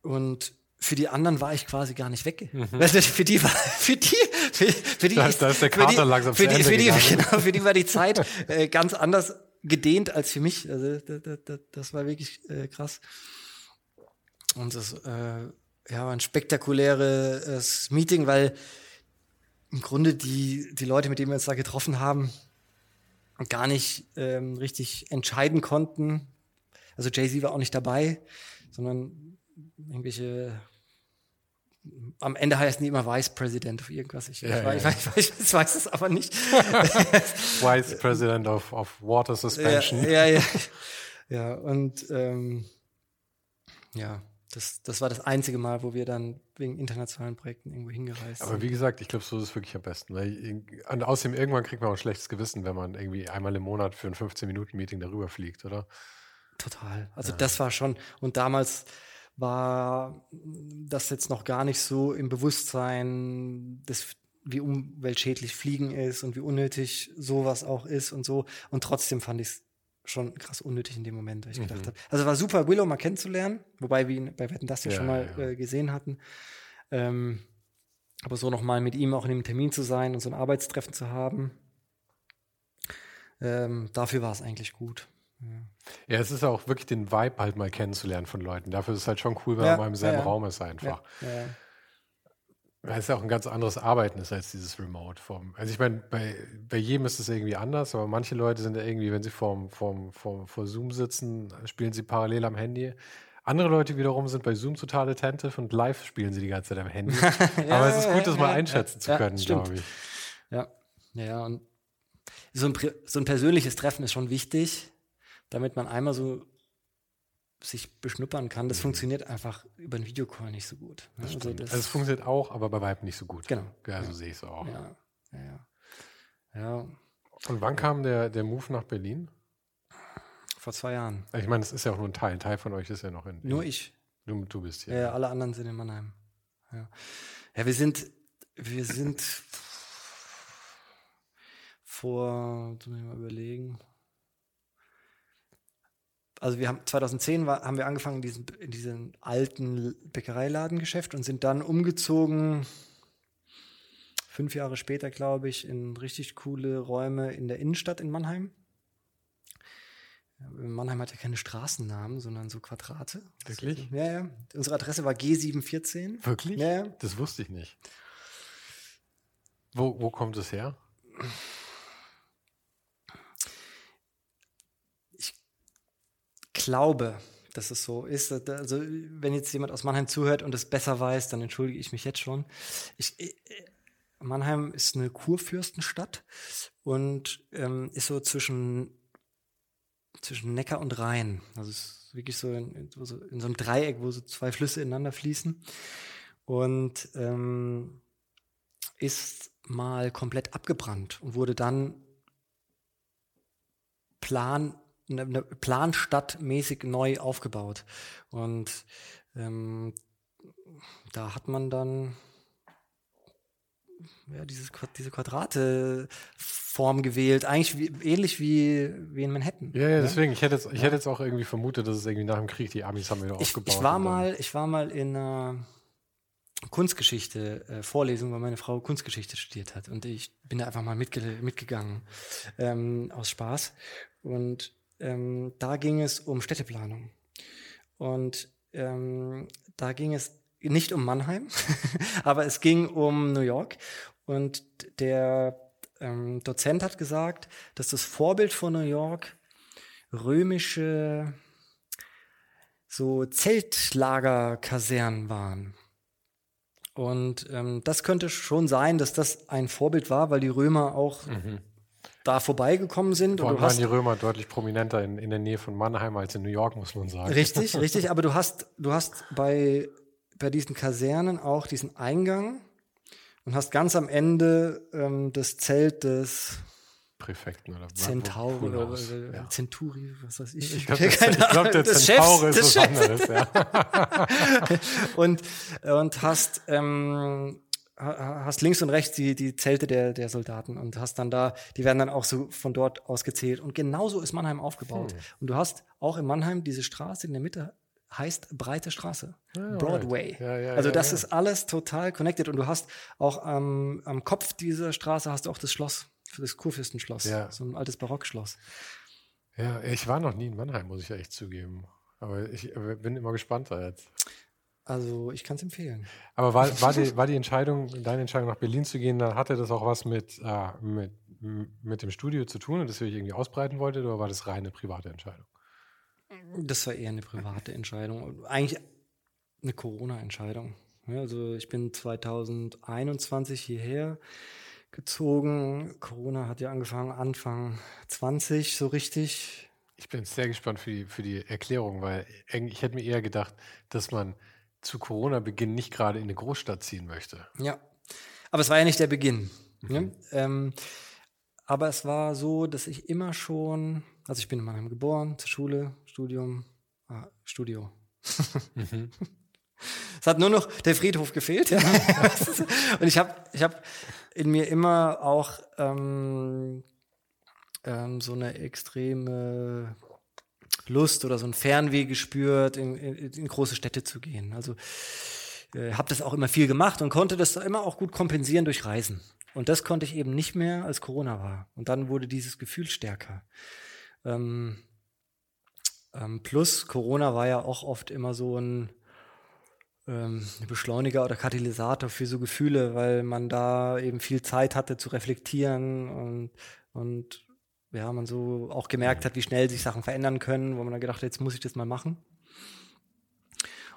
Und für die anderen war ich quasi gar nicht weg. Weißt du, für die war, für die, für, für die Mhm. Da ist- da ist der Kater langsam für die, für die, genau, für die war die Zeit äh, ganz anders gedehnt als für mich. Also das, das, das war wirklich äh, krass. Und das äh, ja, war ein spektakuläres Meeting, weil im Grunde die, die Leute, mit denen wir uns da getroffen haben, gar nicht ähm, richtig entscheiden konnten. Also Jay-Z war auch nicht dabei, sondern irgendwelche. Am Ende heißen die immer Vice President of irgendwas. Ich, Ja, ich, ja, weiß, ja. ich, weiß, ich weiß es aber nicht. Vice President of, of Water Suspension. Ja, ja, ja. ja und ähm, ja, das, das war das einzige Mal, wo wir dann wegen internationalen Projekten irgendwo hingereist Aber sind. wie gesagt, ich glaube, so ist es wirklich am besten. Weil, und außerdem, irgendwann kriegt man auch ein schlechtes Gewissen, wenn man irgendwie einmal im Monat für ein 15-Minuten-Meeting darüber fliegt, oder? Total. Also das war schon, und damals war das jetzt noch gar nicht so im Bewusstsein, des, wie umweltschädlich Fliegen ist und wie unnötig sowas auch ist und so. Und trotzdem fand ich es schon krass unnötig in dem Moment, weil ich Mhm. gedacht habe. Also war super, Willow mal kennenzulernen, wobei wir ihn bei Wetten das ja, schon mal ja. Äh, gesehen hatten. Ähm, aber so nochmal mit ihm auch in einem Termin zu sein und so ein Arbeitstreffen zu haben, ähm, dafür war es eigentlich gut. Ja, es ist auch wirklich den Vibe halt mal kennenzulernen von Leuten. Dafür ist es halt schon cool, wenn Ja, man mal im selben ja, ja. Raum ist einfach. Ja, ja. Weil es ja auch ein ganz anderes Arbeiten ist als dieses Remote-Form. Also ich meine, bei, bei jedem ist es irgendwie anders, aber manche Leute sind ja irgendwie, wenn sie vorm, vorm, vorm, vor Zoom sitzen, spielen sie parallel am Handy. Andere Leute wiederum sind bei Zoom total attentive und live spielen sie die ganze Zeit am Handy. aber es ist gut, das mal ja, einschätzen ja, zu ja, können, glaube ich. Ja, ja, ja, und so ein, so ein persönliches Treffen ist schon wichtig, damit man einmal so sich beschnuppern kann. Das funktioniert einfach über einen Videocall nicht so gut. ne? Also Stimmt. das, also es funktioniert auch, aber bei Vibe nicht so gut. Genau. Ja, so sehe ich es auch. ja, ja, ja. ja, Und wann kam der, der Move nach Berlin? vor zwei Jahren. Ich meine, es ist ja auch nur ein Teil. Ein Teil von euch ist ja noch in. Nur ich. Du, du bist hier. Ja, ja, alle anderen sind in Mannheim. Ja, ja wir sind, wir sind vor, jetzt muss ich mal überlegen. Also wir haben 2010 war, haben wir angefangen in diesem, in diesem alten Bäckereiladengeschäft und sind dann umgezogen. Fünf Jahre später, glaube ich, in richtig coole Räume in der Innenstadt in Mannheim. Mannheim hat ja keine Straßennamen, sondern so Quadrate. Wirklich? Ja, ja. Unsere Adresse war G714. Wirklich? Ja, ja. Das wusste ich nicht. Wo, wo kommt es her? Glaube, dass es so ist. Also, wenn jetzt jemand aus Mannheim zuhört und es besser weiß, dann entschuldige ich mich jetzt schon. Ich, äh, Mannheim ist eine Kurfürstenstadt und ähm, ist so zwischen, zwischen Neckar und Rhein. Also es ist wirklich so in, in, so in so einem Dreieck, wo so zwei Flüsse ineinander fließen. Und ähm, ist mal komplett abgebrannt und wurde dann plan eine, eine planstadtmäßig neu aufgebaut. Und ähm, da hat man dann ja, dieses, diese Quadrate-Form gewählt, eigentlich wie, ähnlich wie, wie in Manhattan. Ja, ja, ne? deswegen. Ich hätte, jetzt, ich hätte jetzt auch irgendwie vermutet, dass es irgendwie nach dem Krieg die Amis haben wieder ich, aufgebaut. ich war mal, ich war mal in einer Kunstgeschichte äh, Vorlesung, weil meine Frau Kunstgeschichte studiert hat. Und ich bin da einfach mal mitge mitgegangen ähm, aus Spaß. Und ähm, da ging es um Städteplanung. Und ähm, da ging es nicht um Mannheim, aber es ging um New York. Und der ähm, Dozent hat gesagt, dass das Vorbild von New York römische so Zeltlagerkasernen waren. Und ähm, das könnte schon sein, dass das ein Vorbild war, weil die Römer auch mhm. Da vorbeigekommen sind. Vor allem waren die Römer deutlich prominenter in, in der Nähe von Mannheim als in New York, muss man sagen. Richtig, richtig. Aber du hast, du hast bei, bei diesen Kasernen auch diesen Eingang und hast ganz am Ende ähm, das Zelt des Präfekten oder Centauri oder, oder ja. Centuri, was weiß ich. Ich glaube, glaub, der Centauri ist was anderes. Ja. und, und hast, ähm, hast links und rechts die, die Zelte der, der Soldaten und hast dann da, die werden dann auch so von dort aus gezählt. Und genauso ist Mannheim aufgebaut. Hm. Und du hast auch in Mannheim diese Straße in der Mitte heißt breite Straße. Ja, Broadway. Ja, ja, also das ist alles total connected und du hast auch ähm, am Kopf dieser Straße hast du auch das Schloss, das Kurfürstenschloss, so ein altes Barockschloss. Ja, ich war noch nie in Mannheim, muss ich ja echt zugeben. Aber ich bin immer gespannt da jetzt. Also ich kann es empfehlen. Aber war, war, die, war die Entscheidung, deine Entscheidung nach Berlin zu gehen, dann hatte das auch was mit, äh, mit, mit dem Studio zu tun und das ich irgendwie ausbreiten wollte, oder war das reine private Entscheidung? Das war eher eine private Entscheidung. Eigentlich eine Corona-Entscheidung. Also ich bin 2021 hierher gezogen. Corona hat ja angefangen Anfang 20 so richtig. Ich bin sehr gespannt für die, für die Erklärung, weil ich hätte mir eher gedacht, dass man zu Corona-Beginn nicht gerade in eine Großstadt ziehen möchte. Ja, aber es war ja nicht der Beginn. Mhm. Ne? Ähm, aber es war so, dass ich immer schon also ich bin in Mannheim geboren, zur Schule, Studium, ah, Studio. Mhm. Es hat nur noch der Friedhof gefehlt. Ja. und ich habe ich hab in mir immer auch ähm, ähm, so eine extreme Lust oder so ein Fernweh gespürt, in, in, in große Städte zu gehen. Also äh, habe das auch immer viel gemacht und konnte das immer auch gut kompensieren durch Reisen. Und das konnte ich eben nicht mehr, als Corona war. Und dann wurde dieses Gefühl stärker. Ähm, ähm, plus Corona war ja auch oft immer so ein ähm, Beschleuniger oder Katalysator für so Gefühle, weil man da eben viel Zeit hatte zu reflektieren und, und ja, man so auch gemerkt hat, wie schnell sich Sachen verändern können, wo man dann gedacht hat, jetzt muss ich das mal machen.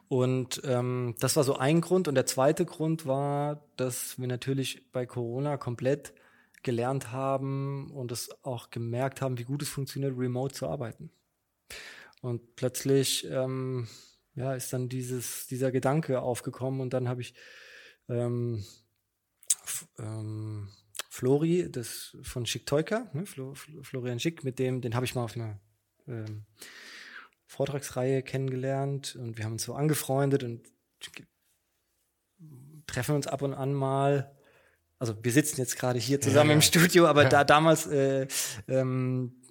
Und ähm, das war so ein Grund. Und der zweite Grund war, dass wir natürlich bei Corona komplett gelernt haben und es auch gemerkt haben, wie gut es funktioniert, remote zu arbeiten. Und plötzlich ähm, ja, ist dann dieses, dieser Gedanke aufgekommen und dann habe ich ähm, ähm, Flori, das von Schick Teuker, ne, Flo, Florian Schick, mit dem, den habe ich mal auf einer ähm, Vortragsreihe kennengelernt und wir haben uns so angefreundet und treffen uns ab und an mal also wir sitzen jetzt gerade hier zusammen ja, im Studio, aber ja. da damals äh, ähm,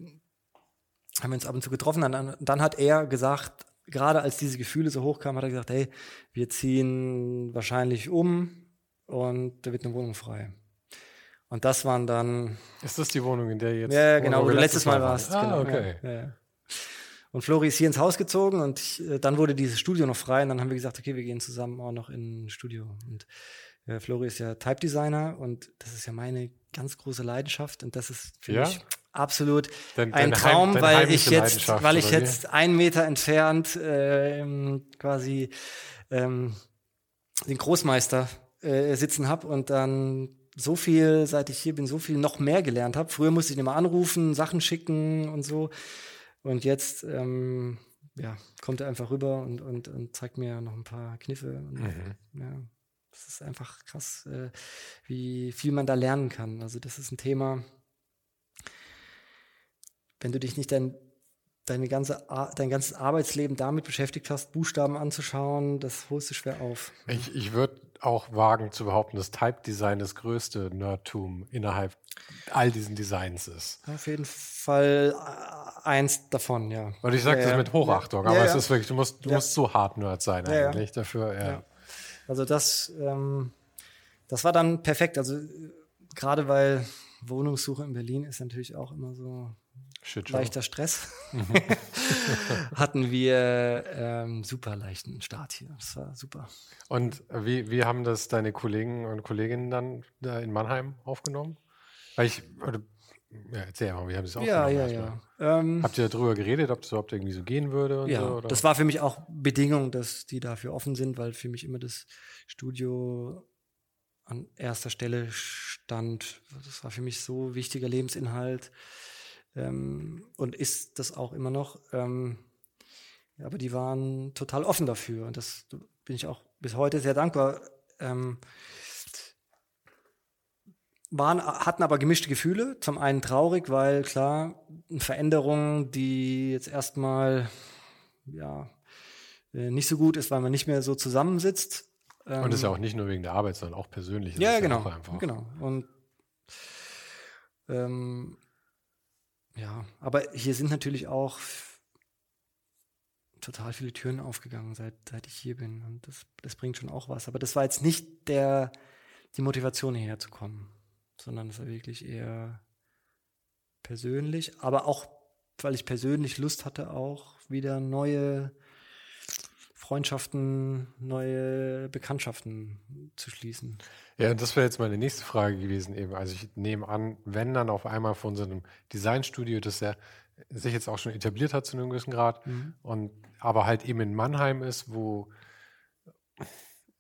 haben wir uns ab und zu getroffen. Dann, dann hat er gesagt, gerade als diese Gefühle so hochkamen, hat er gesagt, hey, wir ziehen wahrscheinlich um und da wird eine Wohnung frei. Und das waren dann. Ist das die Wohnung, in der jetzt? Ja, genau, wo du letztes Mal, Mal warst. Ah, genau, okay. Ja, ja. Und Flori ist hier ins Haus gezogen und ich, äh, dann wurde dieses Studio noch frei und dann haben wir gesagt, okay, wir gehen zusammen auch noch in ein Studio. Und äh, Flori ist ja Type Designer und das ist ja meine ganz große Leidenschaft und das ist für ja? mich absolut dein, ein Traum, Heim, weil ich jetzt, weil ich jetzt einen Meter entfernt äh, quasi ähm, den Großmeister äh, sitzen habe und dann so viel, seit ich hier bin, so viel noch mehr gelernt habe. Früher musste ich immer anrufen, Sachen schicken und so. Und jetzt ähm, ja, kommt er einfach rüber und, und, und zeigt mir noch ein paar Kniffe. Und, mhm. ja, das ist einfach krass, äh, wie viel man da lernen kann. Also das ist ein Thema, wenn du dich nicht dein, deine ganze, dein ganzes Arbeitsleben damit beschäftigt hast, Buchstaben anzuschauen, das holst du schwer auf. Ich, ich würde auch wagen zu behaupten, dass Type Design das größte Nerdtum innerhalb all diesen Designs ist. Auf jeden Fall äh, eins davon, ja. Weil ich sage ja, das mit Hochachtung, ja. aber ja, es ist wirklich, du musst, du musst so hart Nerd sein eigentlich dafür. Ja. Also das, ähm, das war dann perfekt. Also gerade weil Wohnungssuche in Berlin ist natürlich auch immer so Shit leichter Stress. Mhm. Hatten wir ähm, super leichten Start hier. Das war super. Und wie, wie haben das deine Kollegen und Kolleginnen dann da in Mannheim aufgenommen? Weil ich, oder, ja, erzähl mal, wie haben sie es ja, aufgenommen? Ja, ja, ja. Ähm, Habt ihr darüber geredet, ob das überhaupt irgendwie so gehen würde? ja, so, das war für mich auch Bedingung, dass die dafür offen sind, weil für mich immer das Studio an erster Stelle stand. Das war für mich so wichtiger Lebensinhalt ähm, und ist das auch immer noch. Ähm, aber die waren total offen dafür und das bin ich auch bis heute sehr dankbar. Ähm, waren, hatten aber gemischte Gefühle. Zum einen traurig, weil klar, eine Veränderung, die jetzt erstmal ja, äh, nicht so gut ist, weil man nicht mehr so zusammensitzt. Und das ist ja ähm, auch nicht nur wegen der Arbeit, sondern auch persönlich. Ja, genau. Ja genau. Und ähm, ja, aber hier sind natürlich auch total viele Türen aufgegangen, seit, seit ich hier bin. Und das, das bringt schon auch was. Aber das war jetzt nicht der, die Motivation, hierher zu kommen, sondern es war wirklich eher persönlich, aber auch, weil ich persönlich Lust hatte, auch wieder neue Freundschaften, neue Bekanntschaften zu schließen. Ja, das wäre jetzt meine nächste Frage gewesen eben. Also ich nehme an, wenn dann auf einmal von so einem Designstudio, das ja sich jetzt auch schon etabliert hat zu einem gewissen Grad mhm. und aber halt eben in Mannheim ist, wo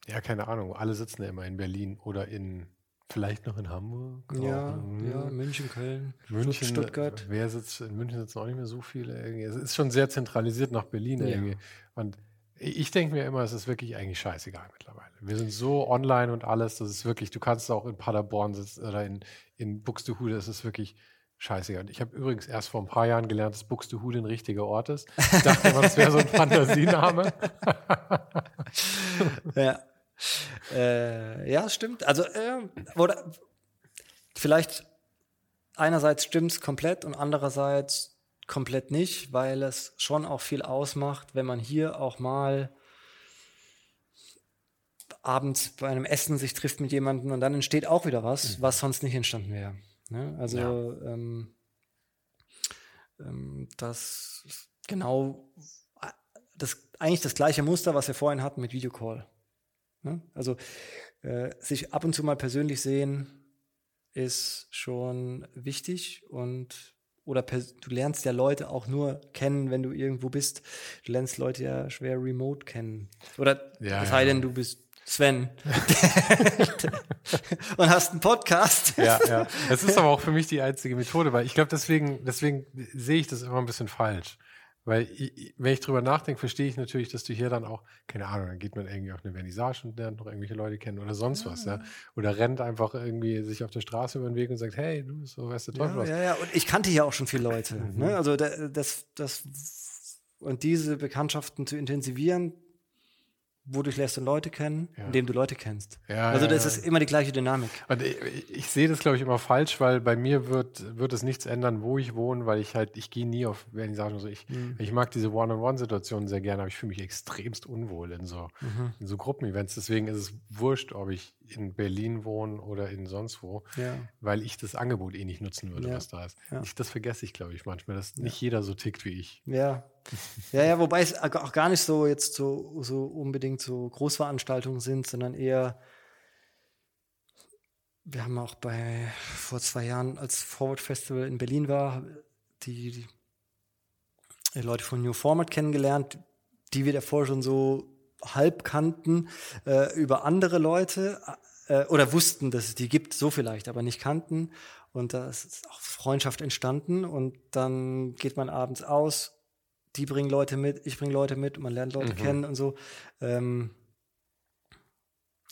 ja keine Ahnung, alle sitzen ja immer in Berlin oder in vielleicht noch in Hamburg. Ja, auch, ja, München, Köln, München, Stuttgart. Wer sitzt in München sitzen auch nicht mehr so viele. Irgendwie. Es ist schon sehr zentralisiert nach Berlin ja. irgendwie. Und ich denke mir immer, es ist wirklich eigentlich scheißegal mittlerweile. Wir sind so online und alles, das ist wirklich, du kannst auch in Paderborn sitzen oder in, in Buxtehude, es ist wirklich scheißegal. Ich habe übrigens erst vor ein paar Jahren gelernt, dass Buxtehude ein richtiger Ort ist. Ich dachte immer, das wäre so ein Fantasiename. ja. Äh, ja, stimmt. Also, äh, oder vielleicht einerseits stimmt es komplett und andererseits komplett nicht, weil es schon auch viel ausmacht, wenn man hier auch mal abends bei einem Essen sich trifft mit jemandem und dann entsteht auch wieder was, mhm. was sonst nicht entstanden wäre. Ne? Also ja. ähm, ähm, das genau das eigentlich das gleiche Muster, was wir vorhin hatten mit Videocall. Ne? Also äh, sich ab und zu mal persönlich sehen ist schon wichtig und oder du lernst ja Leute auch nur kennen, wenn du irgendwo bist. Du lernst Leute ja schwer remote kennen. Oder ja, es sei ja. denn, du bist Sven und hast einen Podcast. Ja, ja. Es ist aber auch für mich die einzige Methode, weil ich glaube, deswegen, deswegen sehe ich das immer ein bisschen falsch. Weil, wenn ich drüber nachdenke, verstehe ich natürlich, dass du hier dann auch, keine Ahnung, dann geht man irgendwie auf eine Vernissage und lernt noch irgendwelche Leute kennen oder sonst ja. was, ja. Oder rennt einfach irgendwie sich auf der Straße über den Weg und sagt, hey, du, so weißt du toll ja, was. Ja, ja, und ich kannte ja auch schon viele Leute. Mhm. Ne? Also das, das, und diese Bekanntschaften zu intensivieren, wodurch lernst du Leute kennen, ja. indem du Leute kennst. Ja, also das ja, ist immer die gleiche Dynamik. Und ich, ich sehe das, glaube ich, immer falsch, weil bei mir wird, wird es nichts ändern, wo ich wohne, weil ich halt, ich gehe nie auf, wenn ich sage, so, ich, mhm. ich mag diese One-on-One-Situationen sehr gerne, aber ich fühle mich extremst unwohl in so, mhm. in so Gruppenevents. Deswegen ist es wurscht, ob ich in Berlin wohne oder in sonst wo, weil ich das Angebot eh nicht nutzen würde, was da ist. Ich, das vergesse ich, glaube ich, manchmal, dass nicht jeder so tickt wie ich. Ja, ja, ja, wobei es auch gar nicht so jetzt so, so unbedingt so Großveranstaltungen sind, sondern eher, wir haben auch bei vor zwei Jahren, als Forward Festival in Berlin war, die, die Leute von New Format kennengelernt, die wir davor schon so halb kannten, äh, über andere Leute äh, oder wussten, dass es die gibt, so vielleicht, aber nicht kannten. Und da ist auch Freundschaft entstanden und dann geht man abends aus die bringen Leute mit, ich bringe Leute mit, man lernt Leute mhm. kennen und so. Ähm,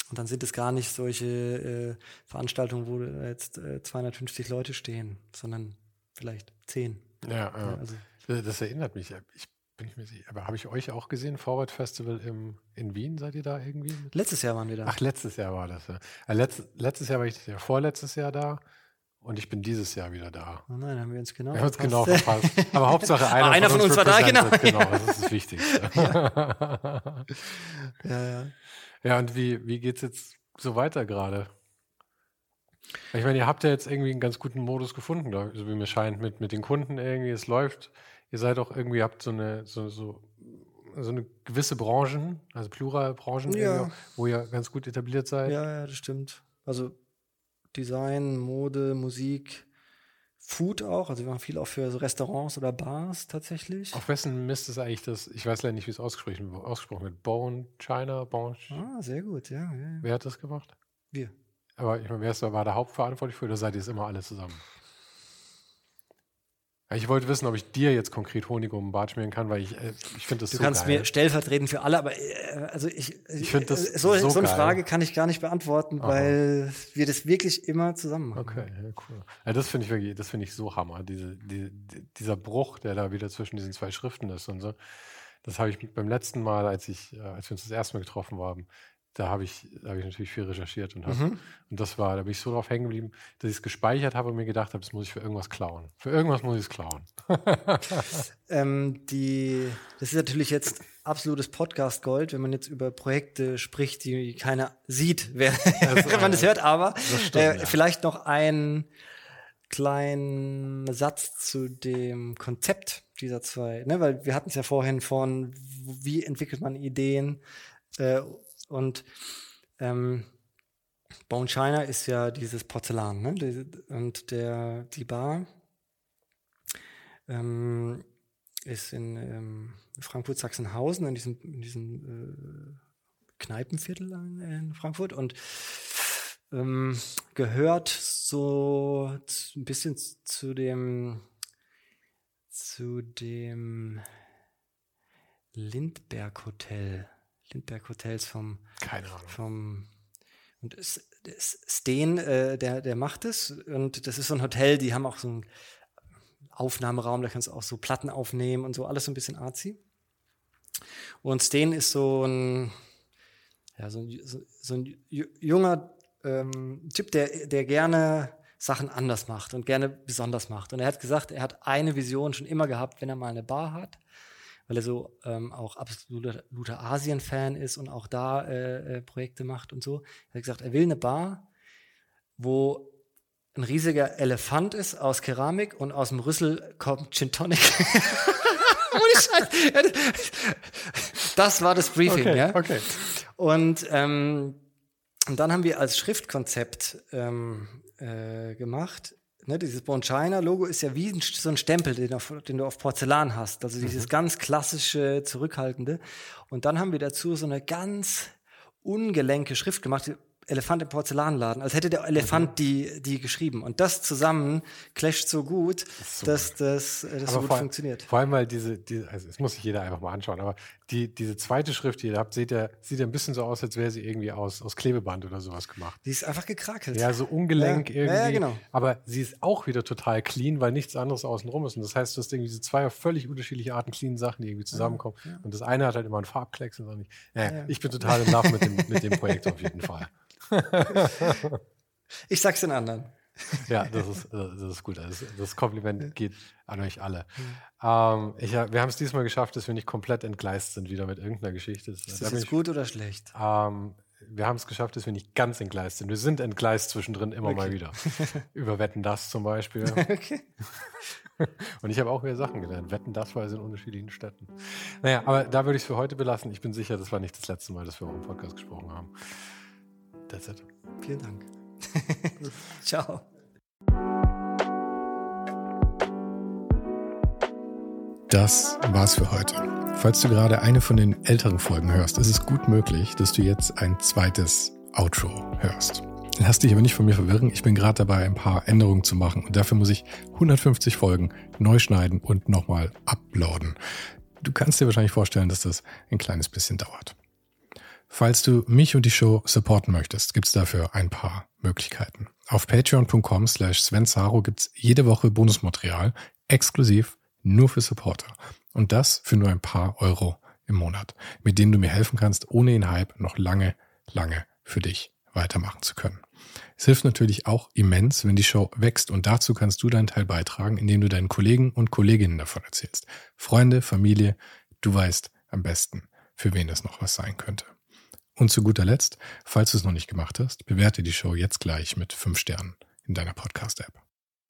und dann sind es gar nicht solche äh, Veranstaltungen, wo jetzt äh, 250 Leute stehen, sondern vielleicht 10. Ja, ja. Also, das erinnert mich. Ich bin ich mir sicher. Aber habe ich euch auch gesehen, Forward Festival im, in Wien? Seid ihr da irgendwie? Letztes Jahr waren wir da. Ach, letztes Jahr war das. Ja. Äh, Letz, letztes Jahr war ich ja vorletztes Jahr da. Und ich bin dieses Jahr wieder da. Oh nein, haben wir uns genau Wir haben uns verpasst. genau verpasst. Aber Hauptsache einer, einer von uns war da, genau. Genau, das ist das Wichtigste. Ja, ja. Ja, und wie, wie geht's jetzt so weiter gerade? Ich meine, ihr habt ja jetzt irgendwie einen ganz guten Modus gefunden, glaub ich, so wie mir scheint, mit, mit den Kunden irgendwie. Es läuft. Ihr seid auch irgendwie, habt so eine, so, so, so eine gewisse Branchen, also Pluralbranchen, Ja. wo ihr ganz gut etabliert seid. Ja, ja, das stimmt. Also Design, Mode, Musik, Food auch. Also wir machen viel auch für so Restaurants oder Bars tatsächlich. Auf wessen Mist ist eigentlich das, ich weiß leider nicht, wie es ausgesprochen, ausgesprochen wird, Bone China, Bone, Ah, sehr gut, ja, ja. ja. wer hat das gemacht? Wir. Aber ich meine, wer ist da, war da hauptverantwortlich für oder seid ihr es immer alle zusammen? Ich wollte wissen, ob ich dir jetzt konkret Honig um den Bart schmieren kann, weil ich, äh, ich finde das Du so kannst geil. mir stellvertretend für alle, aber äh, also ich, Ich find das äh, so, so so eine. Frage kann ich gar nicht beantworten, Aha. weil wir das wirklich immer zusammen machen. Okay, ja, cool. Ja, das finde ich wirklich, das finde ich so Hammer. Diese, die, die, dieser Bruch, der da wieder zwischen diesen zwei Schriften ist und so. Das habe ich beim letzten Mal, als ich, äh, als wir uns das erste Mal getroffen haben, da habe ich, da habe ich natürlich viel recherchiert und, hab, Mhm. und das war, da bin ich so drauf hängen geblieben, dass ich es gespeichert habe und mir gedacht habe, das muss ich für irgendwas klauen. Für irgendwas muss ich es klauen. Ähm, die, das ist natürlich jetzt absolutes Podcast-Gold, wenn man jetzt über Projekte spricht, die keiner sieht, wer, wenn man das hört. Aber stimmt, äh, ja. vielleicht noch einen kleinen Satz zu dem Konzept dieser zwei, ne? weil wir hatten es ja vorhin von, wie entwickelt man Ideen äh, und ähm, Bone China ist ja dieses Porzellan, ne? Und der, die Bar ähm, ist in ähm, Frankfurt-Sachsenhausen, in diesem, in diesem äh, Kneipenviertel in, Frankfurt und ähm, gehört so ein bisschen zu dem zu dem Lindberg Hotel. Lindberg Hotels vom Keine Ahnung. vom und Steen, äh, der, der macht es und das ist so ein Hotel, die haben auch so einen Aufnahmeraum, da kannst du auch so Platten aufnehmen und so, alles so ein bisschen arzi. Und Steen ist so ein, ja, so ein, so, so ein ju- junger ähm, Typ, der, der gerne Sachen anders macht und gerne besonders macht. Und er hat gesagt, er hat eine Vision schon immer gehabt, wenn er mal eine Bar hat, weil er so ähm, auch absoluter, Asien-Fan ist und auch da äh, äh, Projekte macht und so. Er hat gesagt, er will eine Bar, wo ein riesiger Elefant ist aus Keramik und aus dem Rüssel kommt Gin Tonic. Ohne Scheiß. Das war das Briefing, Okay, ja. okay. Und, ähm, und dann haben wir als Schriftkonzept ähm, äh, gemacht. Ne, dieses Born China Logo ist ja wie ein, so ein Stempel, den, auf, den du auf Porzellan hast. Also dieses ganz klassische, zurückhaltende. Und dann haben wir dazu so eine ganz ungelenke Schrift gemacht. Elefant im Porzellanladen, als hätte der Elefant die, die geschrieben. Und das zusammen clasht so gut, so dass das, äh, das so gut vor, funktioniert. Vor allem, weil diese, diese also das muss sich jeder einfach mal anschauen, aber die, diese zweite Schrift, die ihr habt, sieht ja, sieht ja ein bisschen so aus, als wäre sie irgendwie aus, aus Klebeband oder sowas gemacht. Die ist einfach gekrakelt. Ja, so ungelenk Ja, irgendwie. ja, genau. Aber sie ist auch wieder total clean, weil nichts anderes außenrum ist. Und das heißt, du hast irgendwie diese zwei völlig unterschiedliche Arten clean Sachen, die irgendwie zusammenkommen. Und das eine hat halt immer einen Farbklecks und das andere nicht. Naja, Ja. Ich bin total in Love mit dem, mit dem Projekt auf jeden Fall. Ich sag's den anderen. Ja, das ist, das ist gut. Das, das Kompliment geht an euch alle. Ähm, ich, wir haben es diesmal geschafft, dass wir nicht komplett entgleist sind wieder mit irgendeiner Geschichte. Das, Ist da das jetzt gut oder schlecht? Ähm, wir haben es geschafft, dass wir nicht ganz entgleist sind. Wir sind entgleist zwischendrin immer mal Okay. wieder. Über Wetten das zum Beispiel. Okay. Und ich habe auch wieder Sachen gelernt. Wetten das war in unterschiedlichen Städten. Naja, aber da würde ich es für heute belassen. Ich bin sicher, das war nicht das letzte Mal, dass wir auch im Podcast gesprochen haben. That's it. Vielen Dank. Ciao. Das war's für heute. Falls du gerade eine von den älteren Folgen hörst, ist es gut möglich, dass du jetzt ein zweites Outro hörst. Lass dich aber nicht von mir verwirren. Ich bin gerade dabei, ein paar Änderungen zu machen und dafür muss ich 150 Folgen neu schneiden und nochmal uploaden. Du kannst dir wahrscheinlich vorstellen, dass das ein kleines bisschen dauert. Falls du mich und die Show supporten möchtest, gibt's dafür ein paar Möglichkeiten. Auf patreon.com slash svensaro gibt's jede Woche Bonusmaterial, exklusiv nur für Supporter. Und das für nur ein paar Euro im Monat, mit denen du mir helfen kannst, ohne den Hype noch lange, lange für dich weitermachen zu können. Es hilft natürlich auch immens, wenn die Show wächst und dazu kannst du deinen Teil beitragen, indem du deinen Kollegen und Kolleginnen davon erzählst. Freunde, Familie, du weißt am besten, für wen das noch was sein könnte. Und zu guter Letzt, falls du es noch nicht gemacht hast, bewerte die Show jetzt gleich mit fünf Sternen in deiner Podcast-App.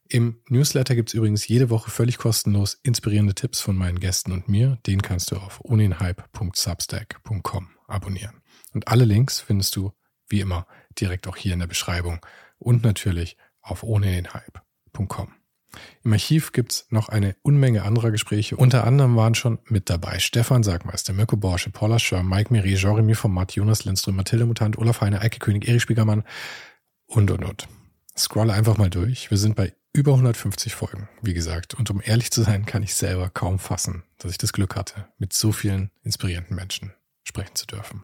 Im Newsletter gibt es übrigens jede Woche völlig kostenlos inspirierende Tipps von meinen Gästen und mir. Den kannst du auf oninhype.substack.com abonnieren. Und alle Links findest du, wie immer, direkt auch hier in der Beschreibung und natürlich auf ohnenhype.com. Im Archiv gibt's noch eine Unmenge anderer Gespräche. Unter anderem waren schon mit dabei Stefan Sagmeister, Mirko Borsche, Paula Schör, Mike Miri, Jeremy Format, Jonas Lindström, Mathilde Mutant, Olaf Heine, Eike König, Erich Spiegermann und, und, und. Scrolle einfach mal durch. Wir sind bei über 150 Folgen, wie gesagt. Und um ehrlich zu sein, kann ich selber kaum fassen, dass ich das Glück hatte, mit so vielen inspirierenden Menschen sprechen zu dürfen.